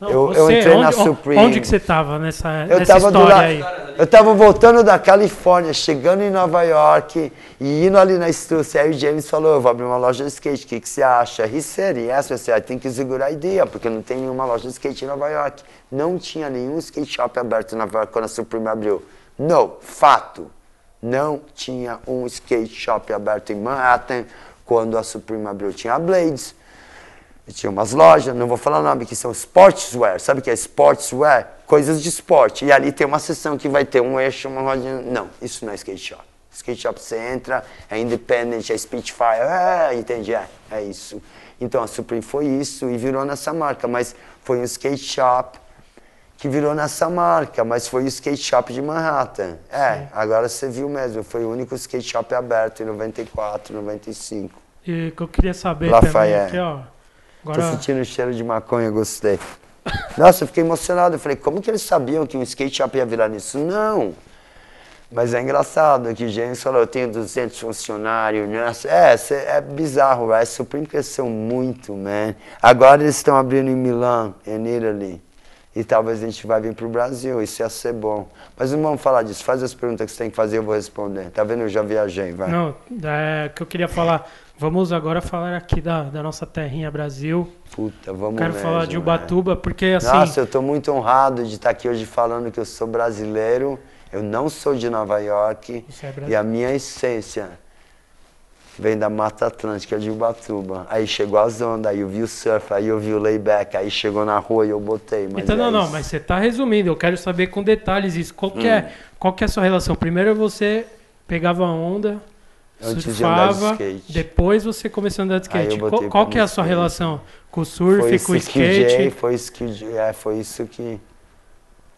Não, eu- eu você, entrei na onde, on- Supreme. Onde que você tava nessa, Eu nessa tava, do história la- aí? eu tava voltando da Califórnia, chegando em Nova York e indo ali na Stussy. Aí o James falou, eu vou abrir uma loja de skate, o que, que você acha? He said, yes, I said, I think it's a good idea, porque não tem nenhuma loja de skate em Nova York. Não tinha nenhum skate shop aberto em Nova York quando a Supreme abriu. No, fato. Não tinha um skate shop aberto em Manhattan quando a Supreme abriu. Tinha a Blades, e tinha umas lojas, não vou falar o nome, que são sportswear. Sabe o que é sportswear? Coisas de esporte. E ali tem uma seção que vai ter um eixo, uma rodinha. Não, isso não é skate shop. Skate shop você entra, é independent, é Spitfire, é, entende? É, é isso. Então a Supreme foi isso e virou nessa marca, mas foi um skate shop que virou nessa marca, mas foi o skate shop de Manhattan. É, agora você viu mesmo, foi o único skate shop aberto em 94, 95. E o que eu queria saber Lafayette. também aqui, ó. Tô Agora, sentindo o cheiro de maconha, gostei. Nossa, eu fiquei emocionado. Eu falei, como que eles sabiam que um skate shop ia virar nisso? Não. Mas é engraçado que o James falou, eu tenho 200 funcionários. Nossa, é, é bizarro, vai. Supreme cresceu muito, man. Agora eles estão abrindo em Milão, em Italy. E talvez a gente vai vir pro Brasil, isso ia ser bom. Mas não vamos falar disso, faz as perguntas que você tem que fazer, eu vou responder. Tá vendo? Eu já viajei, vai. Não, é que eu queria falar. Vamos agora falar aqui da, da nossa terrinha Brasil. Puta, vamos Quero mesmo, falar de né? Ubatuba, porque assim. Nossa, eu tô muito honrado de estar aqui hoje falando que eu sou brasileiro. Eu não sou de Nova York. É E a minha essência vem da Mata Atlântica de Ubatuba. Aí chegou as ondas, aí eu vi o surf, aí eu vi o layback, aí chegou na rua e eu botei. Então, é não, não, isso. mas você tá resumindo. Eu quero saber com detalhes isso. Qual que, é, Hum. qual que é a sua relação? Primeiro você pegava a onda, Antes de andar de surfava, skate. depois você começou a andar de skate. Qual, qual que é a sua skate. relação com o surf, foi com o que skate? foi isso que é, foi isso que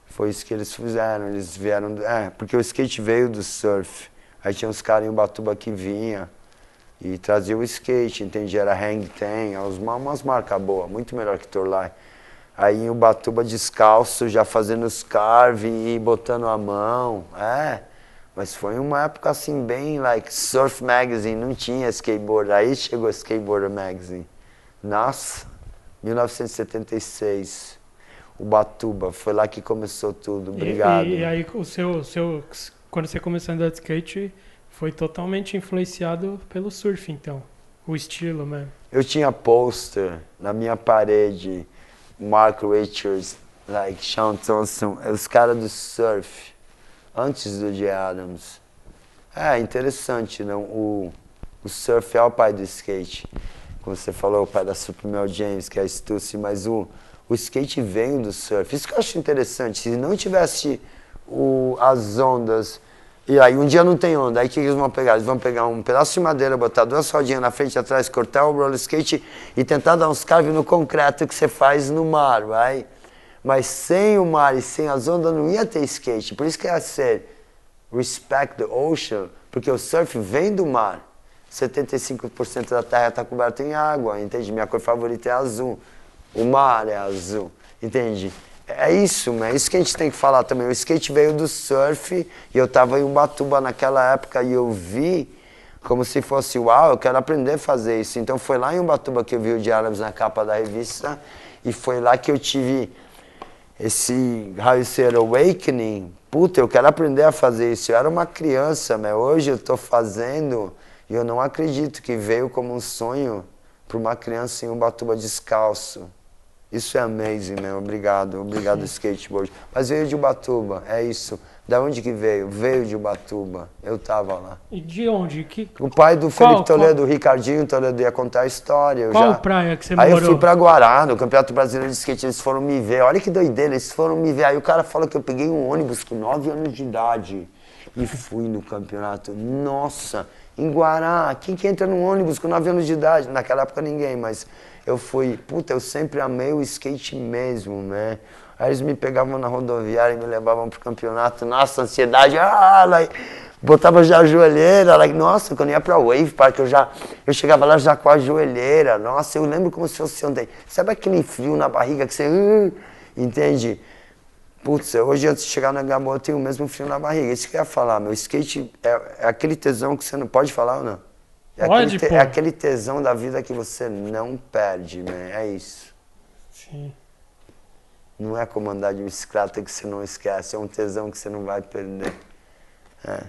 foi isso que eles fizeram. Eles vieram, é, porque o skate veio do surf. Aí tinha uns caras em Ubatuba que vinha e trazia o skate, entendi? Era Hang Ten, umas, umas marcas boas, muito melhor que Torlai. Aí em Ubatuba descalço, já fazendo os carve e botando a mão, é. Mas foi uma época assim bem like Surf Magazine, não tinha skateboard. Aí chegou Skateboarder Magazine. Nossa, 1976. Ubatuba, foi lá que começou tudo. E- Obrigado. E, e aí o seu, o seu, quando você começou a andar de skate, foi totalmente influenciado pelo surf, então. O estilo mesmo. Eu tinha pôster na minha parede, Mark Richards, like Sean Thompson, os caras do surf, antes do J. Adams. É interessante, não? O, o surf é o pai do skate. Como você falou, o pai da Supermel James, que é a Stussy, mas o, o skate veio do surf. Isso que eu acho interessante. Se não tivesse o, as ondas, e aí um dia não tem onda, aí o que eles vão pegar? Eles vão pegar um pedaço de madeira, botar duas rodinhas na frente e atrás, cortar o roller skate e tentar dar uns carves no concreto que você faz no mar, vai? Mas sem o mar e sem as ondas não ia ter skate. Por isso que ia ser respect the ocean, porque o surf vem do mar. 75% da terra está coberta em água, entende? Minha cor favorita é azul. O mar é azul, entende? É isso, é isso que a gente tem que falar também. O skate veio do surf e eu estava em Ubatuba naquela época e eu vi como se fosse, uau, eu quero aprender a fazer isso. Então foi lá em Ubatuba que eu vi o Diálogos na capa da revista e foi lá que eu tive esse how ser awakening. Puta, eu quero aprender a fazer isso. Eu era uma criança, mas hoje eu estou fazendo e eu não acredito que veio como um sonho para uma criança em Ubatuba descalço. Isso é amazing, meu. Obrigado. Obrigado, skateboard. Mas veio de Ubatuba, é isso. Da onde que veio? Veio de Ubatuba. Eu tava lá. E de onde? Que, O pai do Qual- Felipe Toledo, o Ricardinho Toledo, ia contar a história. Qual já... praia que você Aí eu morou? fui pra Guará, no Campeonato Brasileiro de Skate, eles foram me ver. Olha que doideira, eles foram me ver. Aí o cara falou que eu peguei um ônibus com 9 anos de idade e fui no campeonato. Nossa, em Guará, quem que entra num ônibus com 9 anos de idade? Naquela época ninguém, mas eu fui. Puta, eu sempre amei o skate mesmo, né? Aí eles me pegavam na rodoviária e me levavam pro campeonato. Nossa, ansiedade. Ah, like, botava já a joelheira. Like, nossa, quando eu ia pra Wave Park, eu já eu chegava lá já com a joelheira. Nossa, eu lembro como se fosse ontem. Sabe aquele frio na barriga que você. "Uh", entende? Putz, hoje antes de chegar na Gamboa eu tenho o mesmo frio na barriga. Isso que eu ia falar, meu skate é, é aquele tesão que você não pode falar ou não? É, Pode, aquele, te- é aquele tesão da vida que você não perde, né? É isso. Sim. Não é como andar de bicicleta que você não esquece, é um tesão que você não vai perder.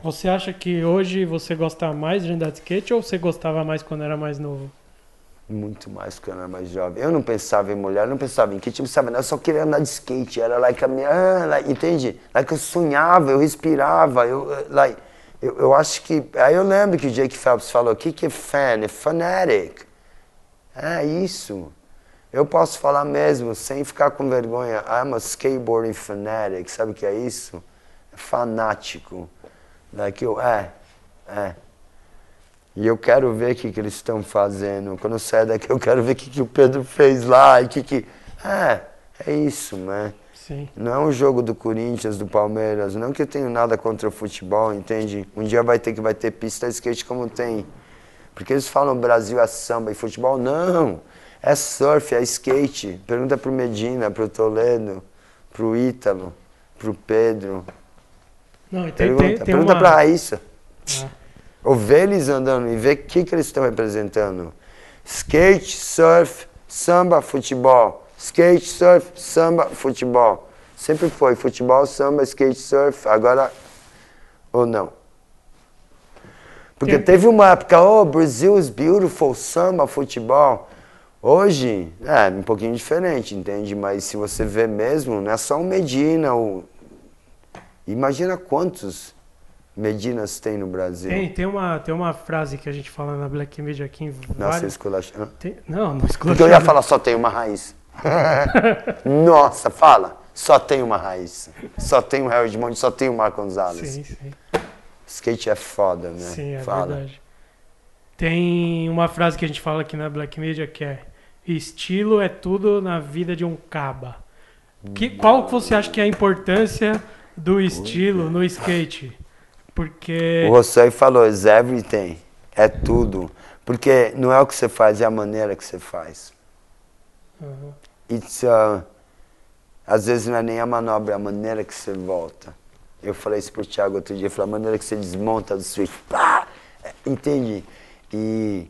Você acha que hoje você gosta mais de andar de skate ou você gostava mais quando era mais novo? Muito mais quando era mais jovem. Eu não pensava em mulher, não pensava em kit, não pensava, eu só queria andar de skate. Era like a minha. ah, like, entende? Like eu sonhava, eu respirava, eu, eh, like, eu, eu acho que. Aí eu lembro que o Jake Phelps falou: o que, que é fan? É fanatic. É isso. Eu posso falar mesmo, sem ficar com vergonha. I'm a skateboarding fanatic. Sabe o que é isso? É fanático. Like eu, é, é. E eu quero ver o que, que eles estão fazendo. Quando eu sair daqui, eu quero ver o que, que o Pedro fez lá. E que que... É, é isso, né? Sim. Não é um jogo do Corinthians, do Palmeiras. Não que eu tenho nada contra o futebol, entende? Um dia vai ter que vai ter pista de skate como tem. Porque eles falam Brasil é samba e futebol. Não! É surf, é skate. Pergunta pro Medina, pro Toledo, pro Ítalo, pro Pedro. Não, e tem, Pergunta, tem, tem pergunta uma... pra Raíssa. Ah, Ou vê eles andando e vê o que, que eles estão representando. Skate, surf, samba, futebol. Skate, surf, samba, futebol. Sempre foi futebol, samba, skate, surf. Agora, ou não? Porque teve uma época, oh, Brasil is beautiful, samba, futebol. Hoje, é um pouquinho diferente, entende? Mas se você vê mesmo, não é só o Medina. O... Imagina quantos Medinas tem no Brasil. tem, tem, uma, tem uma frase que a gente fala na Black Media aqui em Nossa, vários... esculacha. Hã? Tem- Não, não Porque eu esculacha. ia falar só tem uma raiz. Nossa, fala. Só tem uma raiz. Só tem o Harry Edmond, só tem o Marco Gonzalez. Sim, sim. Skate é foda, né? Sim, é fala. verdade. Tem uma frase que a gente fala aqui na Black Media que é estilo é tudo na vida de um caba. Que, qual você acha que é a importância do estilo no skate? Porque O Rossoi falou, is everything. É tudo. Porque não é o que você faz, é a maneira que você faz. Uhum. It's, uh, às vezes não é nem a manobra, é a maneira que você volta. Eu falei isso pro Thiago outro dia, eu falei, a maneira que você desmonta do switch, pá! É, Entende? E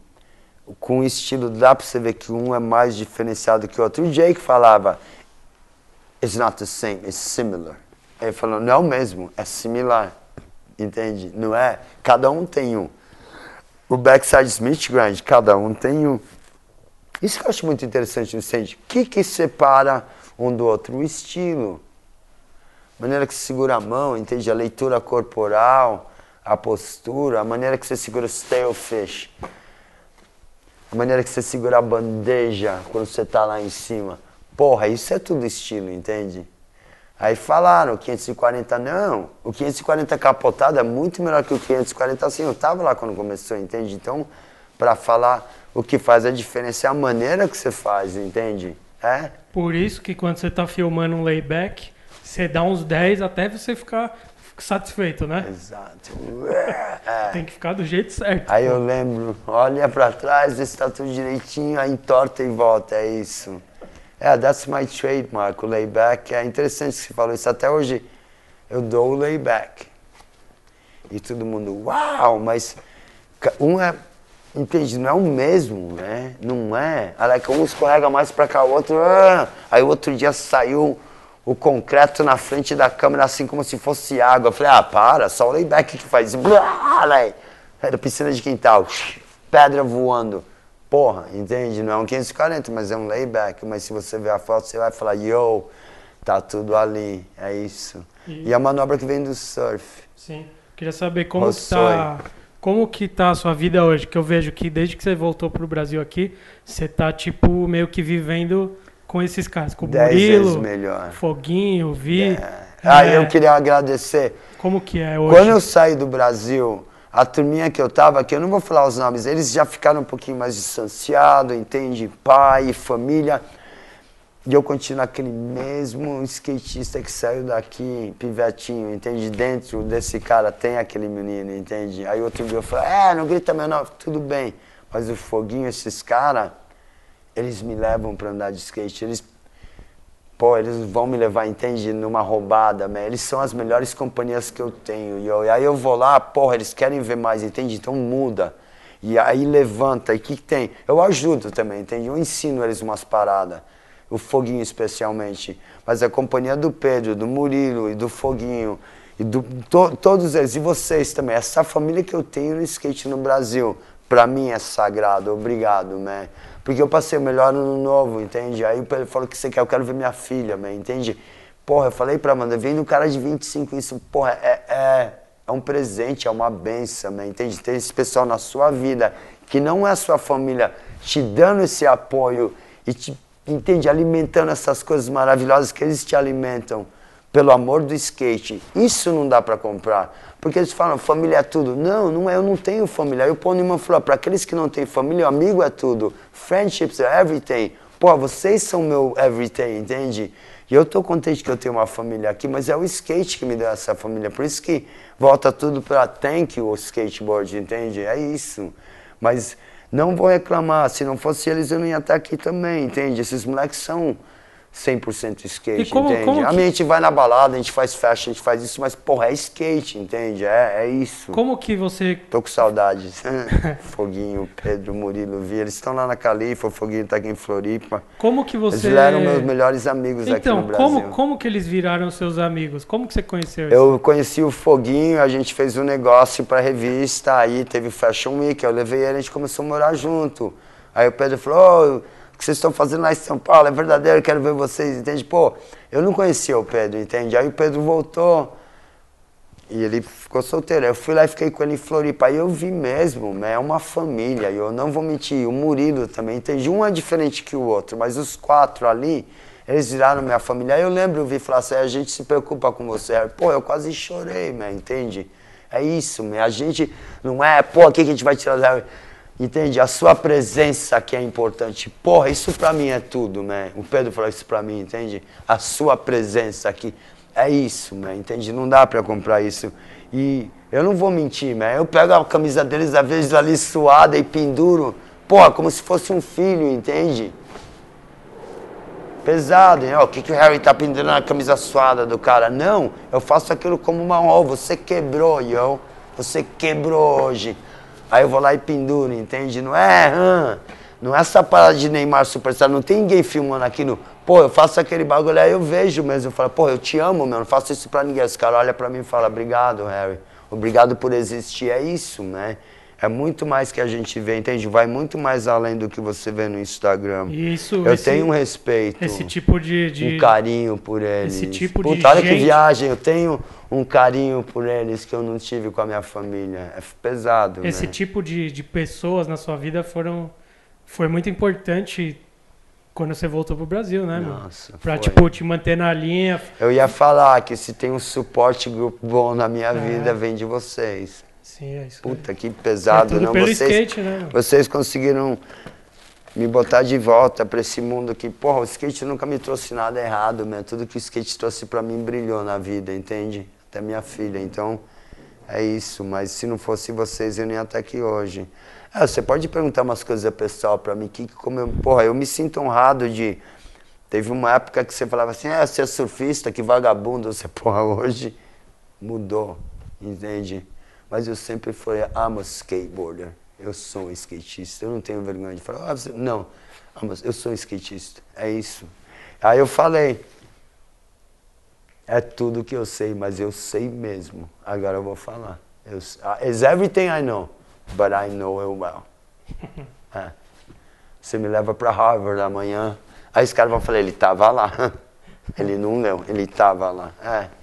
com o estilo dá pra você ver que um é mais diferenciado que o outro. O Jake falava, it's not the same, it's similar. Ele falou, não é o mesmo, é similar. Entende? Não é? Cada um tem um. O backside Smith Grind, cada um tem um. Isso que eu acho muito interessante skate. O que, que separa um do outro? O estilo. A maneira que você segura a mão, entende? A leitura corporal, a postura, a maneira que você segura o stalefish. A maneira que você segura a bandeja quando você tá lá em cima. Porra, isso é tudo estilo, entende? Aí falaram, o 540 não, o 540 capotado é muito melhor que o 540 assim, eu tava lá quando começou, entende? Então, pra falar o que faz a diferença é a maneira que você faz, entende? É? por isso que quando você tá filmando um layback, você dá uns 10 até você ficar satisfeito, né? Exato. Tem que ficar do jeito certo. Aí eu lembro, olha pra trás, vê se tá tudo direitinho, aí entorta e volta, é isso. É, that's my trademark, o layback. É interessante que você falou isso. Até hoje eu dou o layback. E todo mundo, uau, mas um é, entende, não é o mesmo, né? Não é. Aí que um escorrega mais pra cá, o outro, ah. aí o outro dia saiu o concreto na frente da câmera assim como se fosse água. Eu falei, ah, para, só o layback que faz. Blá, né? Era piscina de quintal, pedra voando. Porra, entende? Não é um 540, mas é um layback. Mas se você ver a foto, você vai falar, yo, tá tudo ali, é isso. E- E a manobra que vem do surf. Sim. Queria saber como que Rossoi. tá, como que tá a sua vida hoje, que eu vejo que desde que você voltou pro Brasil aqui, você tá tipo meio que vivendo com esses caras, com o Murilo, melhor. Foguinho, Vi. Aí É, eu queria agradecer. Como que é hoje? Quando eu saí do Brasil, a turminha que eu tava, que eu não vou falar os nomes, eles já ficaram um pouquinho mais distanciados, entende? Pai, família. E eu continuo aquele mesmo skatista que saiu daqui, pivetinho, entende? Dentro desse cara tem aquele menino, entende? Aí outro dia eu falei, é, não grita meu nome, tudo bem. Mas o Foguinho, esses caras, eles me levam pra andar de skate. Eles Pô, eles vão me levar, entende? Numa roubada, man. Eles são as melhores companhias que eu tenho. E, eu- e aí eu vou lá, porra, eles querem ver mais, entende? Então muda. E aí levanta. E o que, que tem? Eu ajudo também, entende? Eu ensino eles umas paradas. O Foguinho especialmente. Mas a companhia do Pedro, do Murilo e do Foguinho. E do, to- todos eles. E vocês também. Essa família que eu tenho no skate no Brasil. Pra mim é sagrado. Obrigado, man. Porque eu passei o melhor ano novo, entende? Aí ele falou que você quer, eu quero ver minha filha, man, entende? Porra, eu falei pra Amanda, vem um cara de 25, isso, porra, é, é, é um presente, é uma benção, man, entende? Ter esse pessoal na sua vida, que não é a sua família, te dando esse apoio e te, entende? Alimentando essas coisas maravilhosas que eles te alimentam pelo amor do skate. Isso não dá pra comprar. Porque eles falam, família é tudo. Não, não é, eu não tenho família. Aí o Pão Newman falou, para aqueles que não têm família, amigo é tudo. Friendships are everything. Pô, vocês são meu everything, entende? E eu tô contente que eu tenho uma família aqui, mas é o skate que me deu essa família. Por isso que volta tudo pra thank you, o skateboard, entende? É isso. Mas não vou reclamar. Se não fosse eles, eu não ia estar aqui também, entende? Esses moleques são 100% skate, como- entende? como A que- gente vai na balada, a gente faz festa, a gente faz isso, mas porra, é skate, entende? É, é isso. Como que você. Tô com saudades. Foguinho, Pedro, Murilo, Vi, eles estão lá na Califa, o Foguinho tá aqui em Floripa. Como que Eles você. eram meus melhores amigos aqui no Então, Brasil. como, como que eles viraram seus amigos? Como que você conheceu isso? Eu conheci o Foguinho, a gente fez um negócio pra revista, aí teve Fashion Week, eu levei ele, a gente começou a morar junto. Aí o Pedro falou, "Ô, o que vocês estão fazendo lá em São Paulo é verdadeiro, quero ver vocês, entende? Pô, eu não conhecia o Pedro, entende? Aí o Pedro voltou e ele ficou solteiro. Eu fui lá e fiquei com ele em Floripa. Aí eu vi mesmo, né, é uma família, e eu não vou mentir, o Murilo também, entende? Um é diferente que o outro, mas os quatro ali, eles viraram minha família. Aí eu lembro, eu vi falar assim, a gente se preocupa com você. Pô, eu quase chorei, né, entende? É isso, né? a gente não é, pô, o que a gente vai tirar da... Entende? A sua presença que é importante. Porra, isso pra mim é tudo, né? O Pedro falou isso pra mim, entende? A sua presença aqui. É isso, né? Entende? Não dá pra comprar isso. E eu não vou mentir, né? Eu pego a camisa deles, às vezes, ali suada e penduro. Porra, como se fosse um filho, entende? Pesado, hein? O que, que o Harry tá pendurando na camisa suada do cara? Não, eu faço aquilo como uma honra. Você quebrou, yo. Você quebrou hoje. Aí eu vou lá e penduro, entende? Não é, hã? Não é essa parada de Neymar Superstar. Não tem ninguém filmando aquilo. Pô, eu faço aquele bagulho aí, eu vejo mesmo. Eu falo, pô, eu te amo, meu. Não faço isso pra ninguém. Os caras olham pra mim e falam, obrigado, Harry. Obrigado por existir. É isso, né? É muito mais que a gente vê, entende? Vai muito mais além do que você vê no Instagram. Isso, Eu esse, tenho um respeito, esse tipo de. de- um carinho por eles. esse tipo de Puta, olha que gente- viagem, eu tenho um carinho por eles que eu não tive com a minha família. É pesado, esse né? tipo de, de pessoas na sua vida foram. Foi muito importante quando você voltou pro Brasil, né, meu? Nossa, Pra, foi. tipo, te manter na linha. Eu ia falar que se tem um suporte grupo bom na minha É. vida, vem de vocês. Sim, é isso. Puta, que é pesado, tudo não? pelo Vocês, skate, né? vocês conseguiram me botar de volta pra esse mundo que, porra, o skate nunca me trouxe nada errado, né? Tudo que o skate trouxe pra mim brilhou na vida, entende? Até minha filha, então é isso. Mas se não fosse vocês, eu nem ia estar aqui hoje. É, você pode perguntar umas coisas pessoal pra mim, que como eu, porra, eu me sinto honrado de... Teve uma época que você falava assim, é, você é surfista, que vagabundo, você, porra, hoje mudou, entende? Mas eu sempre fui, I'm a skateboarder. Eu sou um skatista. Eu não tenho vergonha de falar, ah, você... não, eu sou um skatista. É isso. Aí eu falei, é tudo que eu sei, mas eu sei mesmo. Agora eu vou falar. Eu, ah, it's everything I know, but I know it well. É. Você me leva para Harvard amanhã. Aí os caras vão falar, ele tava lá. Ele não leu, ele tava lá. É.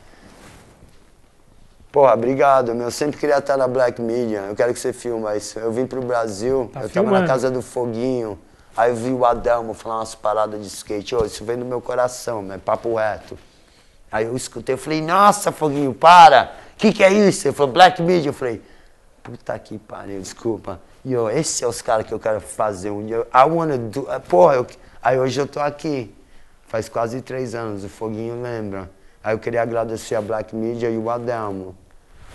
Porra, obrigado, meu. Eu sempre queria estar na Black Media. Eu quero que você filma isso. Eu vim pro Brasil, Tá eu tava na filmando. casa do Foguinho. Aí eu vi o Adelmo falar umas paradas de skate. Ô, isso vem do meu coração, é papo reto. Aí eu escutei, eu falei, nossa, Foguinho, para! O que, que é isso? Ele falou, Black Media. Eu falei, puta que pariu, desculpa. E eu, esse é os caras que eu quero fazer um dia. I wanna do. Porra, eu- aí hoje eu tô aqui. Faz quase três anos, o Foguinho lembra. Aí eu queria agradecer a Black Media e o Adelmo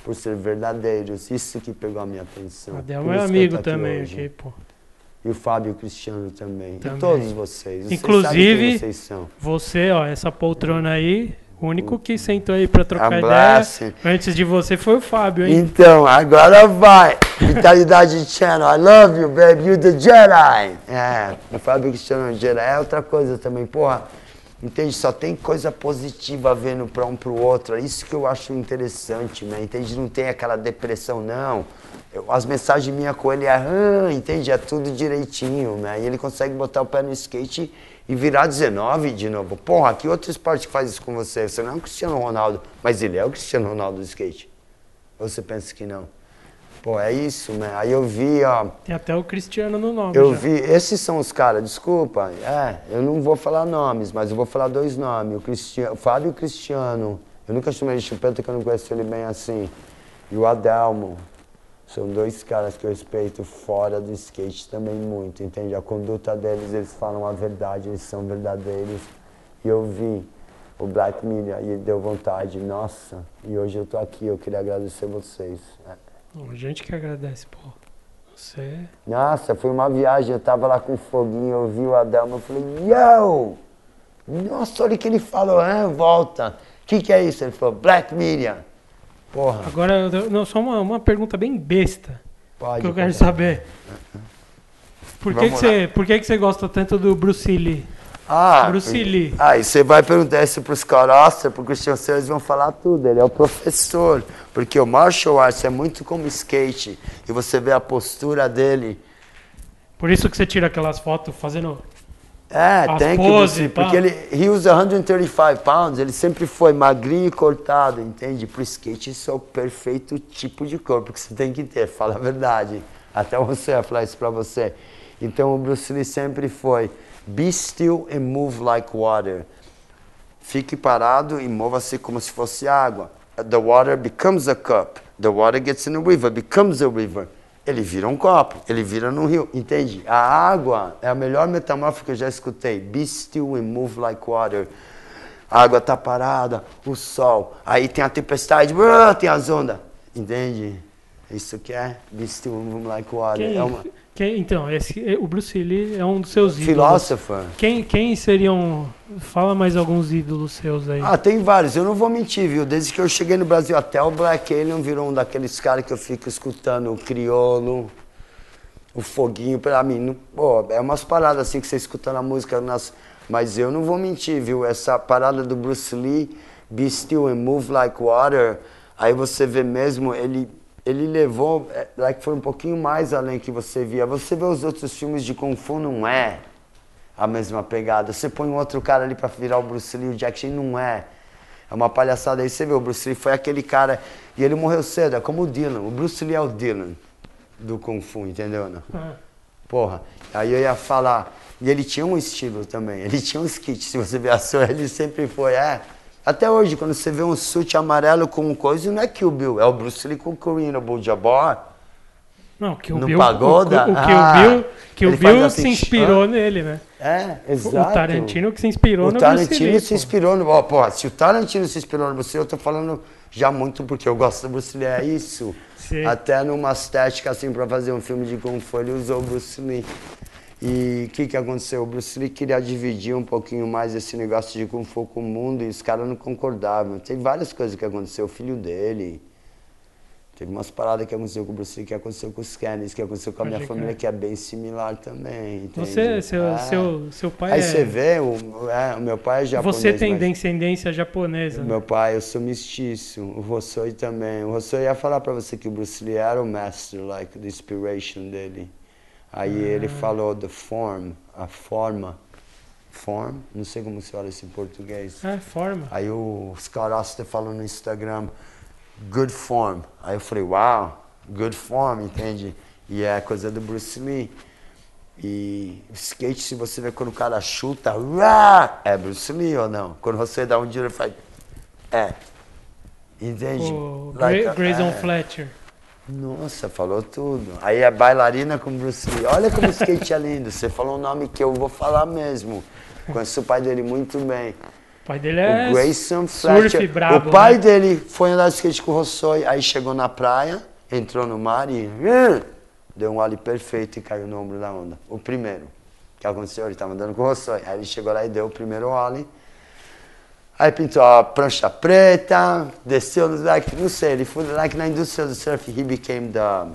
por ser verdadeiros. Isso que pegou a minha atenção. O Adelmo é amigo aqui também hoje. aqui, pô. E o Fábio Cristiano também. Também. E todos vocês. Inclusive- vocês são. Você, ó, essa poltrona aí, o único que sentou aí pra trocar A ideia antes de você foi o Fábio, hein? Então, agora vai. Vitalidade Channel, I love you, baby, you the Jedi. É, o Fábio Cristiano Jedi é outra coisa também, porra. Entende? Só tem coisa positiva vendo pra um pro outro. É isso que eu acho interessante, né? Entende? Não tem aquela depressão, não. Eu- as mensagens minhas com ele é, ah, entende? É tudo direitinho, né? E ele consegue botar o pé no skate e virar 19 de novo. Porra, que outro esporte faz isso com você? Você não é o Cristiano Ronaldo, mas ele é o Cristiano Ronaldo do skate. Ou você pensa que não? Pô, é isso, né? Aí eu vi, ó. Tem até o Cristiano no nome. Eu já. vi, esses são os caras, desculpa. É, eu não vou falar nomes, mas eu vou falar dois nomes. O, Cristiano, o Fábio Cristiano. Eu nunca chamei de chupeta que eu não conheço ele bem assim. E o Adelmo. São dois caras que eu respeito fora do skate também muito, entende? A conduta deles, eles falam a verdade, eles são verdadeiros. E eu vi o Black Media e deu vontade, nossa. E hoje eu tô aqui, eu queria agradecer vocês. É. A gente que agradece, pô. Você. Nossa, foi uma viagem, eu tava lá com foguinho, eu vi o Adelmo, eu falei, yo! Nossa, olha o que ele falou, ah, volta. O que, que é isso? Ele falou, Black Media. Porra, Agora, não, só uma, uma pergunta bem besta pode. que eu quero saber. Por que, que, você, por que, que você gosta tanto do Bruce Lee? Ah, Bruce Lee. Aí você vai perguntar isso pros caroças, porque os chanceleiros vão falar tudo. Ele é o professor. Porque o martial arts é muito como skate. E você vê a postura dele. Por isso que você tira aquelas fotos fazendo. É, As tem que você, porque ele he usa 135 pounds, ele sempre foi magrinho e cortado, entende? Pro skate isso é o perfeito tipo de corpo que você tem que ter, fala a verdade. Até você vai falar isso pra você. Então o Bruce Lee sempre foi be still and move like water. Fique parado e mova-se como se fosse água. The water becomes a cup. The water gets in a river, becomes a river. Ele vira um copo, ele vira num rio, entende? A água é a melhor metamorfose que eu já escutei. Be still and move like water. A água tá parada, o sol. Aí tem a tempestade, brrr, tem as ondas. Entende? Isso que é Be still and move like water. Quem, É uma quem- então, esse, o Bruce Lee é um dos seus ídolos. philosopher. Quem, quem seriam. Fala mais alguns ídolos seus aí. Ah, tem vários. Eu não vou mentir, viu? Desde que eu cheguei no Brasil, até o Black Alien virou um daqueles caras que eu fico escutando, o Criolo, o Foguinho, pra mim. Não, pô, é umas paradas assim que você escuta na música, nas, mas eu não vou mentir, viu? Essa parada do Bruce Lee, Be Still and Move Like Water, aí você vê mesmo, ele, ele levou, é, like, foi um pouquinho mais além que você via. Você vê os outros filmes de Kung Fu, não é a mesma pegada. Você põe um outro cara ali pra virar o Bruce Lee, o Jack Chan não é. É uma palhaçada aí. Você vê, o Bruce Lee foi aquele cara. E ele morreu cedo, é como o Dylan. O Bruce Lee é o Dylan do Kung Fu, entendeu? Não? Ah, Porra. Aí eu ia falar. E ele tinha um estilo também. Ele tinha uns kits. Se você ver a sua, ele sempre foi. É. Até hoje, quando você vê um suit amarelo com coisa, não é Kill Bill. É o Bruce Lee com o Korean Abdul-Jabbar. não, que o No Bill. Pagoda? O, o, o que Ah, o Bill, o faz Bill assim, se inspirou nele, né? É, O exato. Tarantino que se inspirou O no Bruce Tarantino Lee. se inspirou no. Ó, pô, se o Tarantino se inspirou no Bruce Lee, eu tô falando já muito porque eu gosto do Bruce Lee, é isso. Sim. Até numa estética assim, pra fazer um filme de Kung Fu, ele usou o Bruce Lee. E o que que aconteceu? O Bruce Lee queria dividir um pouquinho mais esse negócio de Kung Fu com o mundo e os caras não concordavam. Tem várias coisas que aconteceu. O filho dele. Teve umas paradas que aconteceu com o Bruce Lee, que aconteceu com os Kennedys, que aconteceu com a minha família, que é bem similar também. Entende? Você, seu, É. seu, seu pai Aí é. você vê, o, é, o meu pai é japonês. você tem descendência japonesa. né? Meu pai, eu sou mestiço. O Rossoi também. O Rossoi ia falar pra você que o Bruce Lee era o master, like, the inspiration dele. Aí ele falou the form, a forma. Form? Não sei como se fala isso em português. É, forma. Aí o Scott Oster falou no Instagram, good form. Aí eu falei, uau, good form, entende? E é coisa do Bruce Lee. E skate, se você vê quando o cara chuta, uá, é Bruce Lee ou não? Quando você dá um tiro, ele faz, é. Entende? O Like, Gra Grayson é. Fletcher. Nossa, falou tudo. Aí é bailarina com Bruce Lee. Olha como o skate é lindo. Você falou um nome que eu vou falar mesmo. Conheço o pai dele muito bem. O pai dele é O Grayson surf Fletcher. brabo, o pai né? dele foi andar de skate com o Rossoi, aí chegou na praia, entrou no mar e hum, deu um ollie perfeito e caiu no ombro da onda. O primeiro. O que aconteceu? Ele estava andando com o Rossoi. Aí ele chegou lá e deu o primeiro ollie. Aí pintou a prancha preta, desceu no like, não sei, ele foi like na indústria do surf, he became the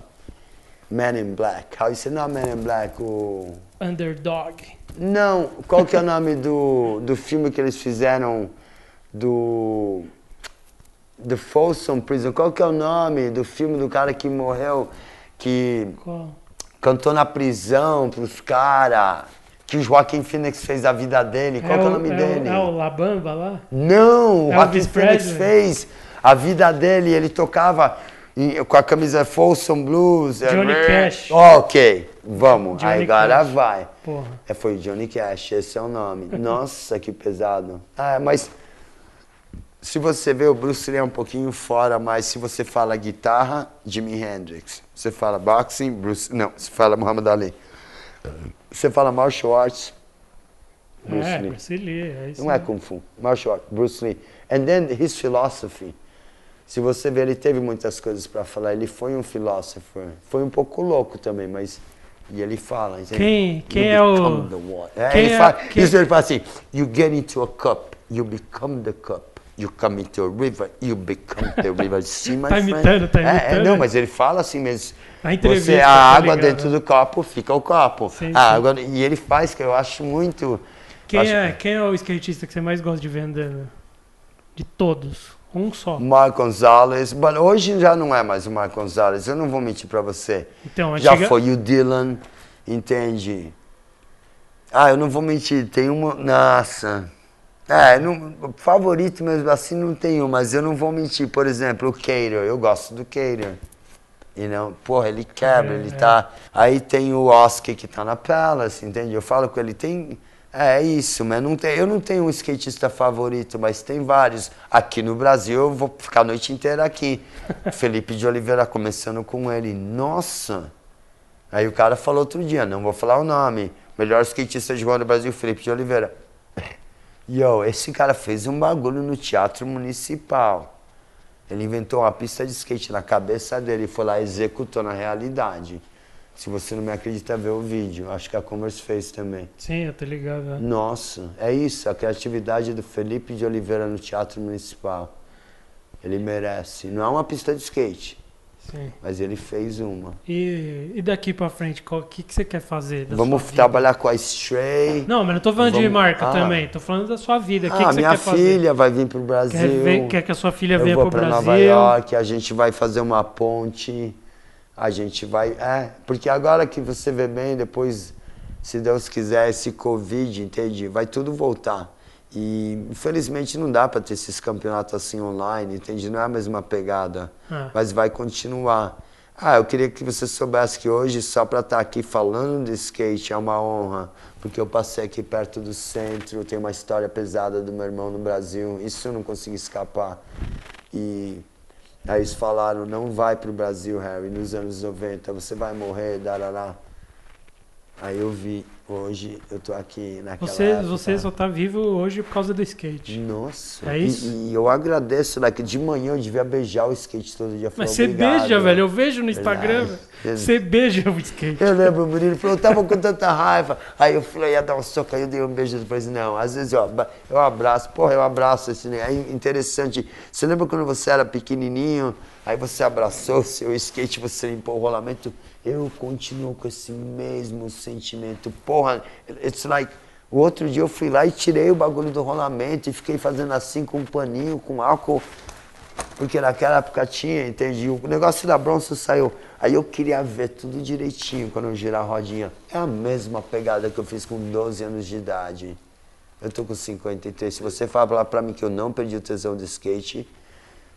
man in black. How you say not man in black? O Underdog. não, qual que é o nome do, do filme que eles fizeram do The Folsom Prison? Qual que é o nome do filme do cara que morreu, que Qual? cantou na prisão pros caras, que o Joaquim Phoenix fez a vida dele? Qual que é o nome é dele? é o Labamba lá? Não, o Joaquim Elvis Phoenix fez a vida dele, ele tocava com a camisa Folsom Blues. é- Johnny Cash. Ok, vamos, Johnny agora Cash. vai. Porra. É, foi Johnny Cash, esse é o nome. Nossa, que pesado. Ah, mas se você vê, o Bruce Lee é um pouquinho fora, mas se você fala guitarra, Jimi Hendrix. Você fala boxing, Bruce... Não, você fala Muhammad Ali. Você fala martial arts, Bruce é, Lee. Bruce Lee. É isso Não é. Kung Fu, martial arts, Bruce Lee. And then his philosophy. Se você ver, ele teve muitas coisas para falar. Ele foi um philosopher. Foi um pouco louco também, mas E ele fala? Quem, quem é o. É, quem ele é- fala, quem- ele fala assim, you get into a cup, you become the cup. You come into a river, you become the river. See, my Tá friend? imitando, tá É, é, imitando. não, mas ele fala assim mesmo. Entrevista, Você, a tá água ligado. dentro do copo fica o copo. Sim, a sim. água, e ele faz que eu acho muito... Quem acho- é, quem é o skatista que você mais gosta de andando? De todos. Um só. Mark Gonzalez, hoje já não é mais o Mark Gonzalez, eu não vou mentir pra você. Então, Já antiga- foi o Dylan, entende? Ah, eu não vou mentir, tem uma. Nossa. É, não, favorito mesmo assim não tenho, mas eu não vou mentir. Por exemplo, o Cater, eu gosto do Cater. E não, porra, ele quebra, É, ele é. tá. Aí tem o Oscar que tá na Palace, entende? Eu falo com ele, tem. É, é isso, mas não tem, eu não tenho um skatista favorito, mas tem vários. Aqui no Brasil eu vou ficar a noite inteira aqui. Felipe de Oliveira começando com ele. Nossa! Aí o cara falou outro dia, não vou falar o nome. Melhor skatista de rua do Brasil, Felipe de Oliveira. Yo, esse cara fez um bagulho no Teatro Municipal. Ele inventou uma pista de skate na cabeça dele e foi lá e executou na realidade. Se você não me acredita, vê o vídeo. Acho que a Commerce fez também. Sim, eu tô ligado. né? Nossa, é isso, a criatividade do Felipe de Oliveira no Teatro Municipal. Ele merece. Não é uma pista de skate, Sim. mas ele fez uma. E, e daqui pra frente, o que, que você quer fazer? Vamos trabalhar com a Stray. Não, mas não tô falando de Vamos- marca Ah. também. Tô falando da sua vida. O que, ah, que você minha quer fazer? filha vai vir pro Quer, Brasil. ver, quer que a sua filha eu venha vou pro pra Brasil? Nova York, a gente vai fazer uma ponte. A gente vai. É, porque agora que você vê bem, depois, se Deus quiser, esse Covid, entende? Vai tudo voltar. E infelizmente não dá para ter esses campeonatos assim online, entende? Não é a mesma pegada. Ah. Mas vai continuar. Ah, eu queria que você soubesse que hoje, só para estar aqui falando de skate, é uma honra. Porque eu passei aqui perto do centro, tem uma história pesada do meu irmão no Brasil. Isso eu não consegui escapar. E aí eles falaram, não vai pro Brasil, Harry, nos anos 90, você vai morrer, darará. Aí eu vi, hoje eu tô aqui naquela Você, época. você só tá vivo hoje por causa do skate. Nossa. É E- isso? E, eu agradeço, like, de manhã eu devia beijar o skate todo dia. Mas você beija, velho. Eu vejo no Instagram. Você beija o skate. Eu lembro, o menino falou, eu tava com tanta raiva. Aí eu falei, ia dar um soco, aí eu dei um beijo depois. Não, às vezes eu, abra- eu abraço, porra, eu abraço esse né? É interessante. Você lembra quando você era pequenininho, aí você abraçou o seu skate, você limpou o rolamento? Eu continuo com esse mesmo sentimento. Porra, it's like. O outro dia eu fui lá e tirei o bagulho do rolamento e fiquei fazendo assim com um paninho, com álcool. Porque naquela época tinha, entendi. O negócio da bronze saiu. Aí eu queria ver tudo direitinho quando eu girar a rodinha. É a mesma pegada que eu fiz com 12 anos de idade. Eu tô com 53. Se você falar pra mim que eu não perdi o tesão do skate,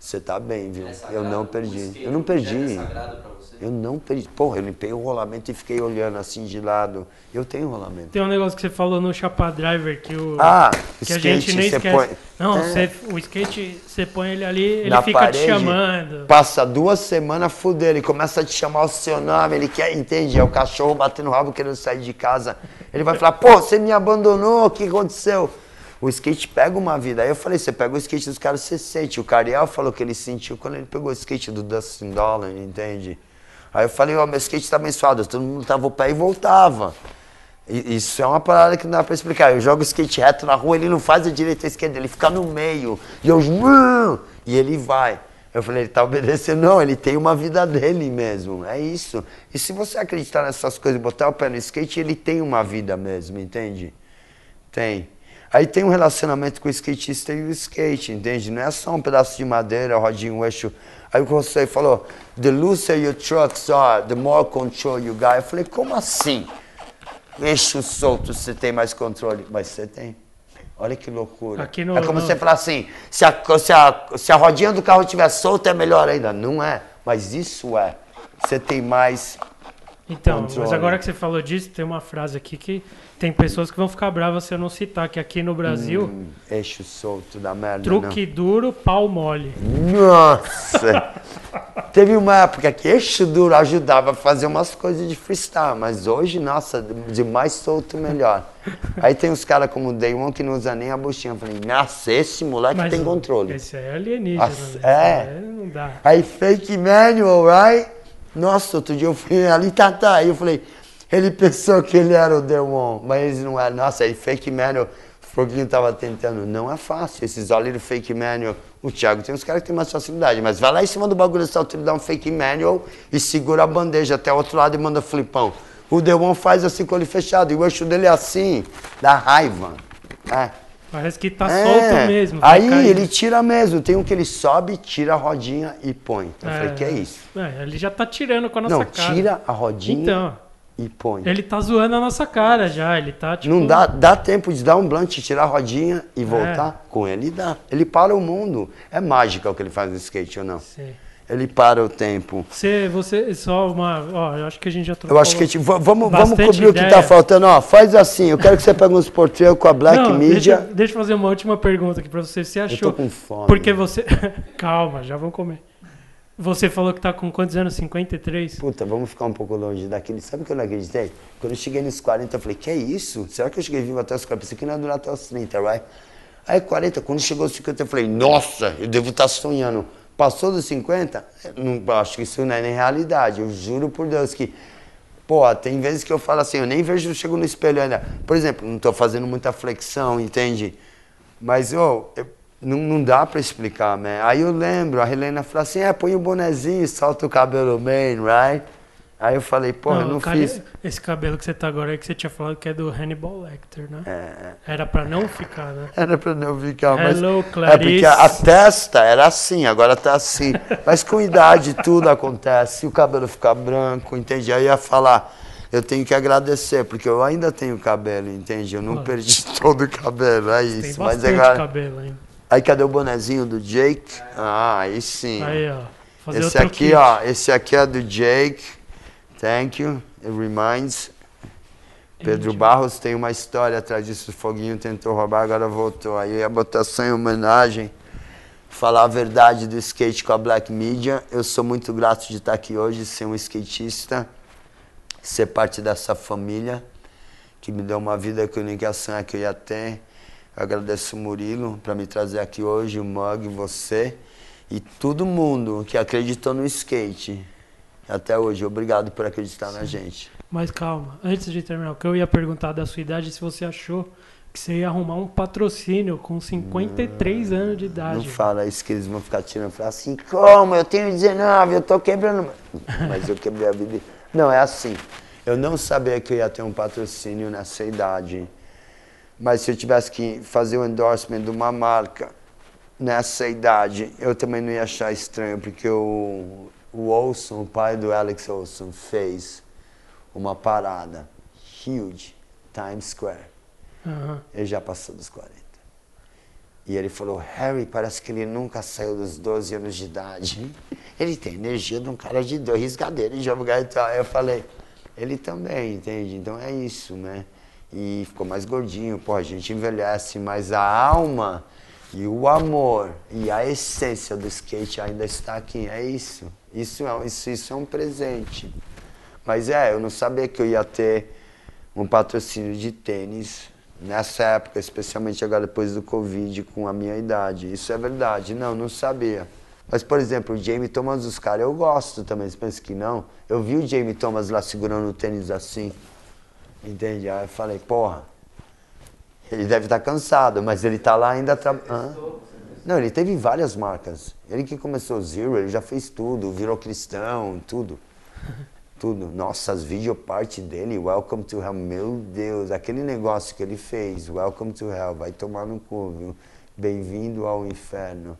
você tá bem, viu? É eu sagrado, não o perdi. Eu não perdi. É pra você. Eu não perdi. Porra, eu limpei o rolamento e fiquei olhando assim de lado. Eu tenho rolamento. Tem um negócio que você falou no Chapa Driver que o. Ah, que a skate, gente nem você esquece. põe- Não, É. você- o skate, você põe ele ali, ele na fica parede, te chamando. Passa duas semanas, fudeu. Ele começa a te chamar o seu nome, ele quer, entende? É o cachorro batendo o rabo querendo sair de casa. Ele vai falar, pô, você me abandonou, o que aconteceu? O skate pega uma vida. Aí eu falei, você pega o skate dos caras, você sente. O Cariel falou que ele sentiu quando ele pegou o skate do Dustin Dolan, entende? Aí eu falei, ó, meu skate tá abençoado. Todo mundo tava o pé e voltava. E- Isso é uma parada que não dá pra explicar. Eu jogo skate reto na rua, ele não faz a direita e a esquerda, ele fica no meio. E eu. E ele vai. Eu falei, ele tá obedecendo. Não, ele tem uma vida dele mesmo. É isso. E se você acreditar nessas coisas, botar o pé no skate, ele tem uma vida mesmo, entende? Tem. Aí tem um relacionamento com o skatista e o skate, entende? Não é só um pedaço de madeira, rodinha, um eixo. Aí o você falou, the looser your trucks are, the more control you got. Eu falei, como assim? Eixo solto, você tem mais controle. Mas você tem. Olha que loucura. Aqui no- é como no- você falar assim, se a, se, a, se a rodinha do carro estiver solta é melhor ainda. Não é, mas isso é. Você tem mais Então, mas Controle. agora que você falou disso, tem uma frase aqui que tem pessoas que vão ficar bravas se eu não citar, que aqui no Brasil, hum, eixo solto da merda. truque duro, pau mole. Não. Nossa! Teve uma época que eixo duro ajudava a fazer umas coisas de freestyle, mas hoje, nossa, de mais solto melhor. Aí tem uns caras como o Day One que não usa nem a buchinha. Eu falei, nossa, esse moleque Mas tem controle. Esse é alienígena. Nossa, né? Esse é. Não dá. Aí fake manual, right? Nossa, outro dia eu fui ali, tá, tá. Aí eu falei, Ele pensou que ele era o One, mas ele não era. Nossa, aí Fake Manual, o Foguinho tava tentando. Não é fácil, esses olhos Fake Manual. O Thiago tem uns caras que tem mais facilidade, mas vai lá em cima do bagulho dessa altura, dá um Fake Manual e segura a bandeja até o outro lado e manda flipão. O One faz assim com o olho fechado, e o eixo dele é assim, dá raiva. É. Parece que tá É. solto mesmo. Aí caindo. ele tira mesmo. Tem um que ele sobe, tira a rodinha e põe. Eu É. falei, que é isso? É, ele já tá tirando com a nossa Não, cara. tira a rodinha Então, e põe. ele tá zoando a nossa cara já. Ele tá tipo. Não dá, dá tempo de dar um blunt, tirar a rodinha e voltar? Com ele dá. Ele para o mundo. É mágica o que ele faz no skate ou não? Sei. Ele para o tempo. Você, você, só uma. Ó, eu acho que a gente já trocou. Eu acho que a gente, va- vamos, vamos cobrir o que ideia. tá faltando. Ó, faz assim, eu quero que você pegue uns portreios com a Black Não, Media. Deixa, deixa eu fazer uma última pergunta aqui pra você. Você Eu achou. tô com fome. Porque você. Calma, já vamos comer. Você falou que tá com quantos anos? 53? Puta, vamos ficar um pouco longe daquele. Sabe o que eu não acreditei? Quando eu cheguei nos 40, eu falei, que é isso? Será que eu cheguei vivo até os 40? Pensei que não ia durar até os 30, right? Aí 40, quando chegou aos 50, eu falei, nossa, eu devo estar sonhando. Passou dos 50? Eu Não, acho que isso não é nem realidade. Eu juro por Deus que. Pô, tem vezes que eu falo assim, eu nem vejo, eu chego no espelho ainda. Por exemplo, não tô fazendo muita flexão, entende? Mas, ô, eu- não, não dá pra explicar, né? Aí eu lembro, a Helena falou assim, é, põe o bonezinho, solta o cabelo bem, right? Aí eu falei, pô, eu não cara, fiz. Esse cabelo que você tá agora é que você tinha falado que é do Hannibal Lecter, né? É, Era pra não ficar, né? era pra não ficar, mas... Hello, É Clarice. porque a, a testa era assim, agora tá assim. Mas com idade tudo acontece. Se o cabelo ficar branco, entende? Aí eu ia falar, eu tenho que agradecer, porque eu ainda tenho cabelo, entende? Eu não Claro. perdi todo o cabelo, é Tem isso. Mas bastante agora... cabelo ainda. Aí cadê o bonezinho do Jake? Ah, aí sim. Aí, ó. Fazer Esse aqui, kit. ó, esse aqui é do Jake. Thank you. It reminds. Pedro. Barros tem uma história atrás disso. O Foguinho tentou roubar, agora voltou. Aí eu ia botar só em homenagem. Falar a verdade do skate com a Black Media. Eu sou muito grato de estar aqui hoje, ser um skatista, ser parte dessa família que me deu uma vida que a única sonha que eu ia ter. Eu agradeço o Murilo para me trazer aqui hoje, o Mug, você e todo mundo que acreditou no skate. Até hoje, obrigado por acreditar na gente. Mas calma, antes de terminar, o que eu ia perguntar da sua idade, se você achou que você ia arrumar um patrocínio com 53 anos de idade. Não fala isso que eles vão ficar tirando. Fala assim, como? Eu tenho 19, eu tô quebrando. Mas eu quebrei a vida. Não, é assim. Eu não sabia que eu ia ter um patrocínio nessa idade. Mas se eu tivesse que fazer o endorsement de uma marca nessa idade, eu também não ia achar estranho, porque o, o Olson, o pai do Alex Olson, fez uma parada huge, Times Square. Aham. Ele já passou dos 40. E ele falou, Harry, parece que ele nunca saiu dos 12 anos de idade. Ele tem energia de um cara de dois riscadeiros de jogar e tal. Eu falei, ele também, entende? Então é isso, né? E ficou mais gordinho, pô, a gente envelhece, mas a alma e o amor e a essência do skate ainda está aqui. É isso. Isso é, isso, isso é um presente. Mas é, eu não sabia que eu ia ter um patrocínio de tênis nessa época, especialmente agora depois do Covid, com a minha idade. Isso é verdade. Não, não sabia. Mas, por exemplo, o Jamie Thomas dos caras, eu gosto também. Você pensa que não? Eu vi o Jamie Thomas lá segurando o tênis assim. Entende? Aí eu falei, porra, ele deve estar cansado, mas ele tá lá ainda trabalhando. Não, ele teve várias marcas. Ele que começou Zero, ele já fez tudo, virou cristão, tudo. Tudo. Nossa, as videoparte dele, Welcome to Hell, meu Deus, aquele negócio que ele fez, Welcome to Hell, vai tomar no cu, viu? Bem-vindo ao inferno.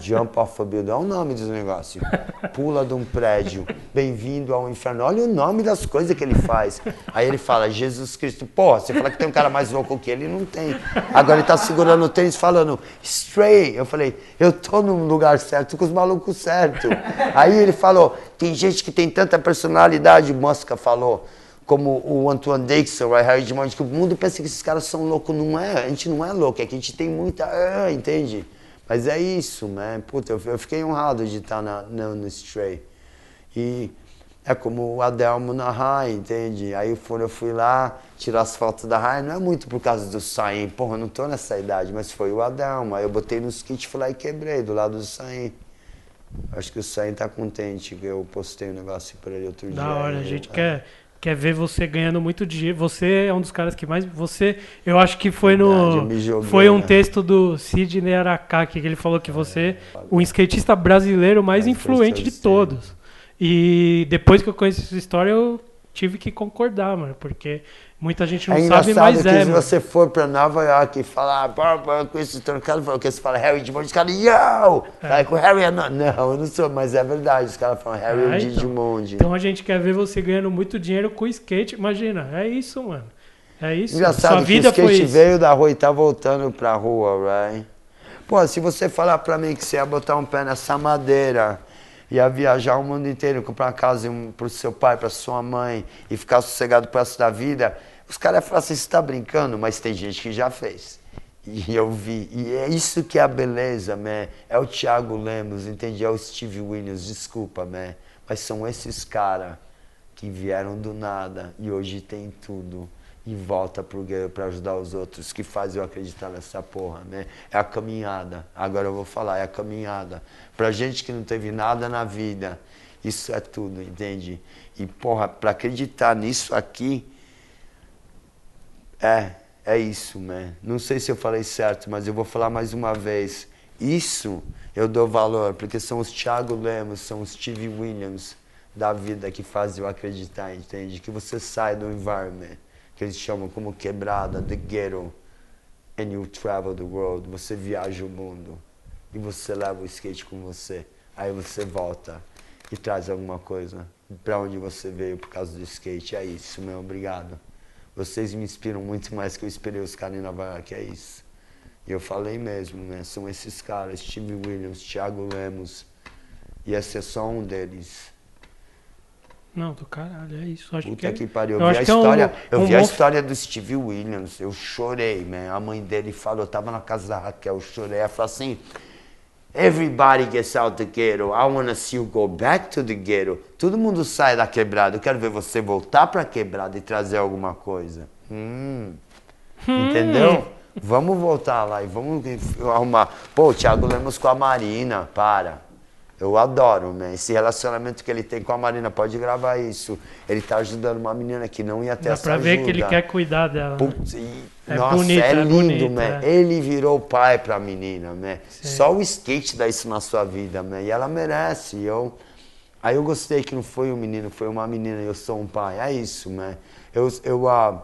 Jump off a building, olha o nome dos negócios. Pula de um prédio, bem-vindo ao inferno. Olha o nome das coisas que ele faz. Aí ele fala, Jesus Cristo. Porra, você fala que tem um cara mais louco que ele, não tem. Agora ele tá segurando o tênis falando, stray. Eu falei, eu tô no lugar certo, com os malucos certos. Aí ele falou, tem gente que tem tanta personalidade, Mosca falou como o Antoine Dixon, o Harry Dimond, que o mundo pensa que esses caras são loucos. Não é, a gente não é louco, é que a gente tem muita. ah, entende? Mas é isso, né? Puta, eu, eu fiquei honrado de estar na, na, no Stray. E é como o Adelmo na Rai, entende? Aí quando eu fui lá tirar as fotos da Rai, não é muito por causa do Saim, porra, eu não tô nessa idade, mas foi o Adelmo. Aí eu botei nos kits, fui lá e quebrei do lado do Saim. Acho que o Saim tá contente que eu postei um negócio pra ele outro dia. Da hora, a Ele- gente quer. Quer ver você ganhando muito dinheiro. Você é um dos caras que mais. Você. Eu acho que foi no. joguei, Foi um né? texto do Sidney Aracaki, que ele falou que você. O skatista brasileiro mais influente de todos. E depois que eu conheci essa história, eu tive que concordar, mano. Porque muita gente não é sabe, mas que é. se mano. você for pra Nova York e falar, pô, com esse trocado, falou que você fala Harry Digimon, os caras, yo! Aí com o Harry é não, não, eu não sou, mas é verdade, os caras falam Harry Ah, é então. Digimonde. Então a gente quer ver você ganhando muito dinheiro com skate. Imagina, é isso, mano. É isso. Engraçado Sua que vida o foi skate isso. veio da rua e tá voltando pra rua, right? Pô, se você falar pra mim que você ia botar um pé nessa madeira, ia viajar o mundo inteiro, comprar uma casa pro seu pai, pra sua mãe e ficar sossegado pro resto da vida, os caras iam falar assim, você tá brincando? Mas tem gente que já fez. E eu vi. E é isso que é a beleza, man. É o Thiago Lemos, entende? É o Steve Williams, desculpa, man. Mas são esses caras que vieram do nada e hoje tem tudo e volta pro para ajudar os outros, que faz eu acreditar nessa porra, né? É a caminhada. Agora eu vou falar, é a caminhada. Pra gente que não teve nada na vida, isso é tudo, entende? E porra, para acreditar nisso aqui é, é isso, né? Não sei se eu falei certo, mas eu vou falar mais uma vez. Isso eu dou valor, porque são os Thiago Lemos, são os Steve Williams da vida que fazem eu acreditar, entende? Que você sai do environment, que eles chamam como quebrada, the ghetto, and you travel the world. Você viaja o mundo e você leva o skate com você. Aí você volta e traz alguma coisa para onde você veio por causa do skate. É isso, meu, obrigado. Vocês me inspiram muito mais que eu esperei os caras em Nova York, é isso. E eu falei mesmo, né? São esses caras, Steve Williams, Thiago Lemos. E esse é só um deles. Não, do caralho, é isso. Acho Puta que, que pariu. eu Eu vi a que é um- história, eu um vi a história do Steve Williams, eu chorei, man. A mãe dele falou, eu tava na casa da Raquel, eu chorei. Ela falou assim, everybody gets out the ghetto. I wanna see you go back to the ghetto. Todo mundo sai da quebrada. Eu quero ver você voltar pra quebrada e trazer alguma coisa. Hum. Entendeu? Vamos voltar lá e vamos arrumar. Pô, o Thiago Lemos com a Marina, para. Eu adoro, né? Esse relacionamento que ele tem com a Marina, pode gravar isso. Ele tá ajudando uma menina que não ia ter Dá essa pra ver que ele quer cuidar dela. né? Putz, e- É nossa, bonito, é é lindo, bonito, man. é. Ele virou pai pra menina, né? Sim. Só o skate dá isso na sua vida, né? E ela merece. Eu, aí eu gostei que não foi um menino, foi uma menina e eu sou um pai. É isso, né? Eu, eu, ah,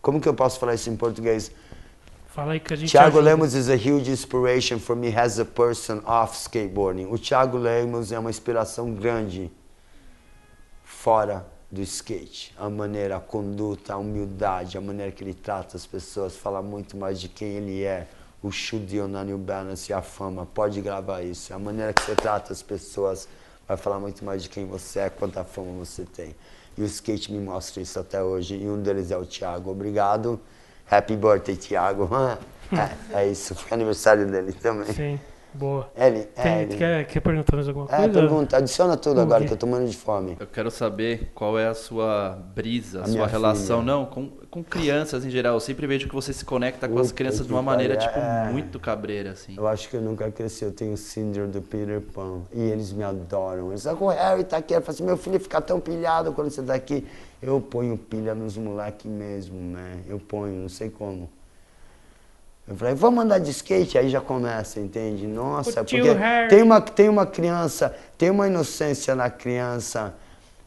como que eu posso falar isso em português? Fala aí que a gente Thiago ajuda. Lemos is a huge inspiration for me as a person off skateboarding. O Thiago Lemos é uma inspiração grande fora do skate. A maneira, a conduta, a humildade, a maneira que ele trata as pessoas fala muito mais de quem ele é. O Shudio na New Balance e a fama, pode gravar isso. A maneira que você trata as pessoas vai falar muito mais de quem você é, quanta fama você tem. E o skate me mostra isso até hoje. E um deles é o Thiago. Obrigado. Happy birthday, Thiago. É, é isso, foi aniversário dele também. Sim, boa. Ele, Tem- é, ele. quer, quer perguntar mais alguma É, coisa? pergunta, adiciona tudo agora que eu tô morrendo de fome. Eu quero saber qual é a sua brisa, a, A sua relação, filha. não, com, com crianças em geral. Eu sempre vejo que você se conecta com as crianças de uma maneira, tipo, é. muito cabreira, assim. Eu acho que eu nunca cresci, eu tenho o síndrome do Peter Pan. E eles me adoram. Eles falam, o Harry tá aqui. Eu falo assim, meu filho fica tão pilhado quando você tá aqui. Eu ponho pilha nos moleques mesmo, né? Eu ponho, não sei como. Eu falei, vamos andar de skate? Aí já começa, entende? Nossa, porque tem uma, tem uma criança, tem uma inocência na criança,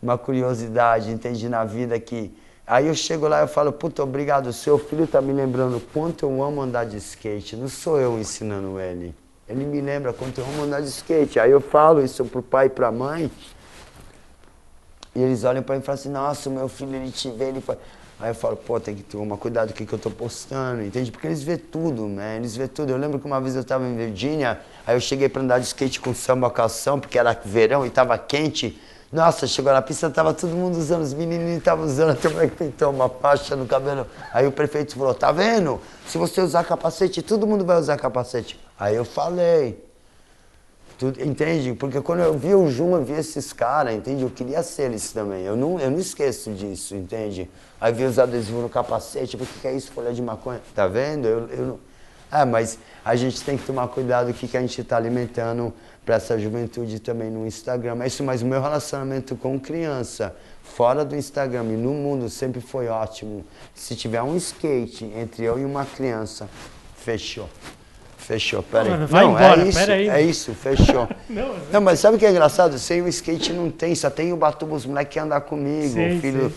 uma curiosidade, entende? Na vida que. Aí eu chego lá e falo, puta, obrigado, seu filho tá me lembrando quanto eu amo andar de skate. Não sou eu ensinando ele. Ele me lembra quanto eu amo andar de skate. Aí eu falo isso pro pai e pra mãe. E eles olham pra mim e falam assim, nossa, meu filho, ele te vê, ele fala... Aí eu falo, pô, tem que tomar cuidado com o que que eu tô postando, entende? Porque eles vê tudo, né? Eles vê tudo. Eu lembro que uma vez eu tava em Virgínia, aí eu cheguei pra andar de skate com samba calção, porque era verão e tava quente. Nossa, chegou na pista, tava todo mundo usando, os menininhos estavam usando, até moleque pintou uma faixa no cabelo. Aí o prefeito falou, tá vendo? Se você usar capacete, todo mundo vai usar capacete. Aí eu falei, tudo, entende? Porque quando eu vi o Juma, eu vi esses caras, entende? Eu queria ser eles também. Eu não, eu não esqueço disso, entende? Aí vi os adesivos no capacete, o que, é isso? Folha de maconha. Tá vendo? Eu, eu não... É, mas a gente tem que tomar cuidado o que, que a gente está alimentando para essa juventude também no Instagram. É isso, mas o meu relacionamento com criança, fora do Instagram e no mundo, sempre foi ótimo. Se tiver um skate entre eu e uma criança, fechou. Fechou, peraí. Mano, vai não, embora, é isso, peraí. é isso, fechou. Não, Não, mas sabe o que é engraçado? Sem o skate não tem, só tem o Batuba, os moleques que andam comigo, Sim, o filho.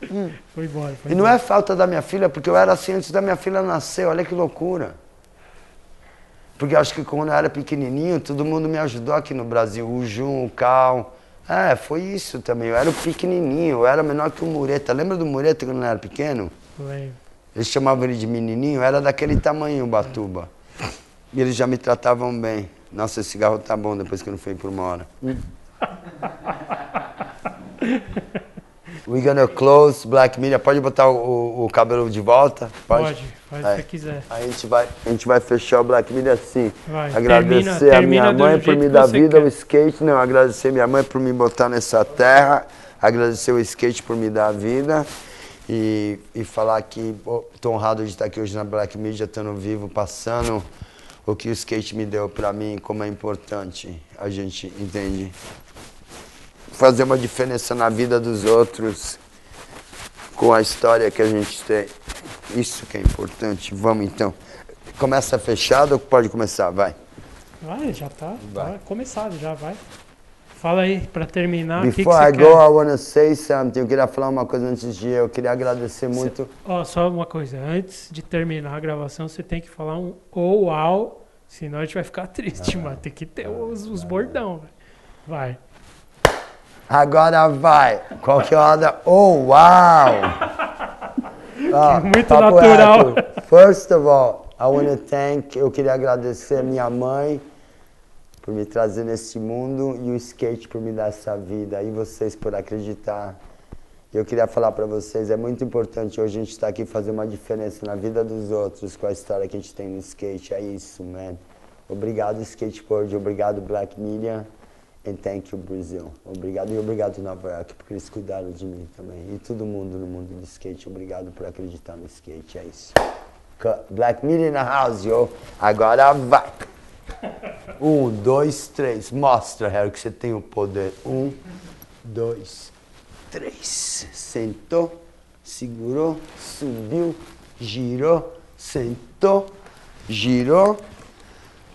sim. Foi embora. Foi E não embora. é falta da minha filha, porque eu era assim antes da minha filha nascer, olha que loucura. Porque eu acho que quando eu era pequenininho, todo mundo me ajudou aqui no Brasil, o Jun, o Cal. É, foi isso também. Eu era pequenininho, eu era menor que o Mureta. Lembra do Mureta quando eu era pequeno? Lembro. Eles chamavam ele de menininho, era daquele tamanho, o Batuba. E eles já me tratavam bem. Nossa, esse cigarro tá bom depois que eu não fui por uma hora. We're gonna close Black Media. Pode botar o, o- cabelo de volta? Pode, o É. que você quiser. A gente, vai, a gente vai fechar o Black Media assim. Vai, Agradecer termina- a minha mãe por me dar vida, quer. o skate. Não, agradecer minha mãe por me botar nessa terra. Agradecer o skate por me dar vida. E, e falar que estou honrado de estar aqui hoje na Black Media, estando vivo, passando o que o skate me deu para mim, como é importante a gente entende. Fazer uma diferença na vida dos outros com a história que a gente tem. Isso que é importante. Vamos então. Começa fechado ou pode começar? Vai. Vai, já tá, Vai. tá começado, já vai. Fala aí, pra terminar, o que, que Before I quer? go, I wanna say something. Eu queria falar uma coisa antes de ir. Eu queria agradecer muito. Ó, só uma coisa, antes de terminar a gravação, você tem que falar um ou uau, senão a gente vai ficar triste, mano. Tem que ter os, os bordão, velho. Vai. Agora vai. Qual que é? Oh, uau! Ó, Muito natural. reto. First of all, I wanna thank. Eu queria agradecer minha mãe por me trazer nesse mundo e o skate por me dar essa vida e vocês por acreditar. Eu queria falar para vocês, é muito importante hoje a gente estar aqui fazer uma diferença na vida dos outros com a história que a gente tem no skate. É isso, man. Obrigado skateboard, obrigado Black Media and thank you Brasil. Obrigado e obrigado Nova York porque eles cuidaram de mim também. E todo mundo no mundo do skate, obrigado por acreditar no skate. É isso. Black Media na house, yo. Agora vai. Um, dois, três. Mostra, Harry, que você tem o poder. Um, dois, três. Sentou, segurou, subiu, girou, sentou, girou,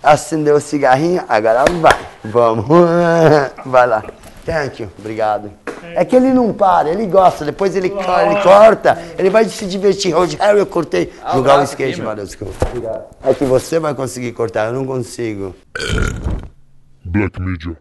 acendeu o cigarrinho, agora vai. Vamos. Vai lá. Thank you. Obrigado. É que ele não para, ele gosta, depois ele, co- ele corta, ele vai se divertir. Hoje, Harry, eu cortei. Ah, o Jogar o braço skate, mano. Desculpa. É que você vai conseguir cortar, eu não consigo. Black Media.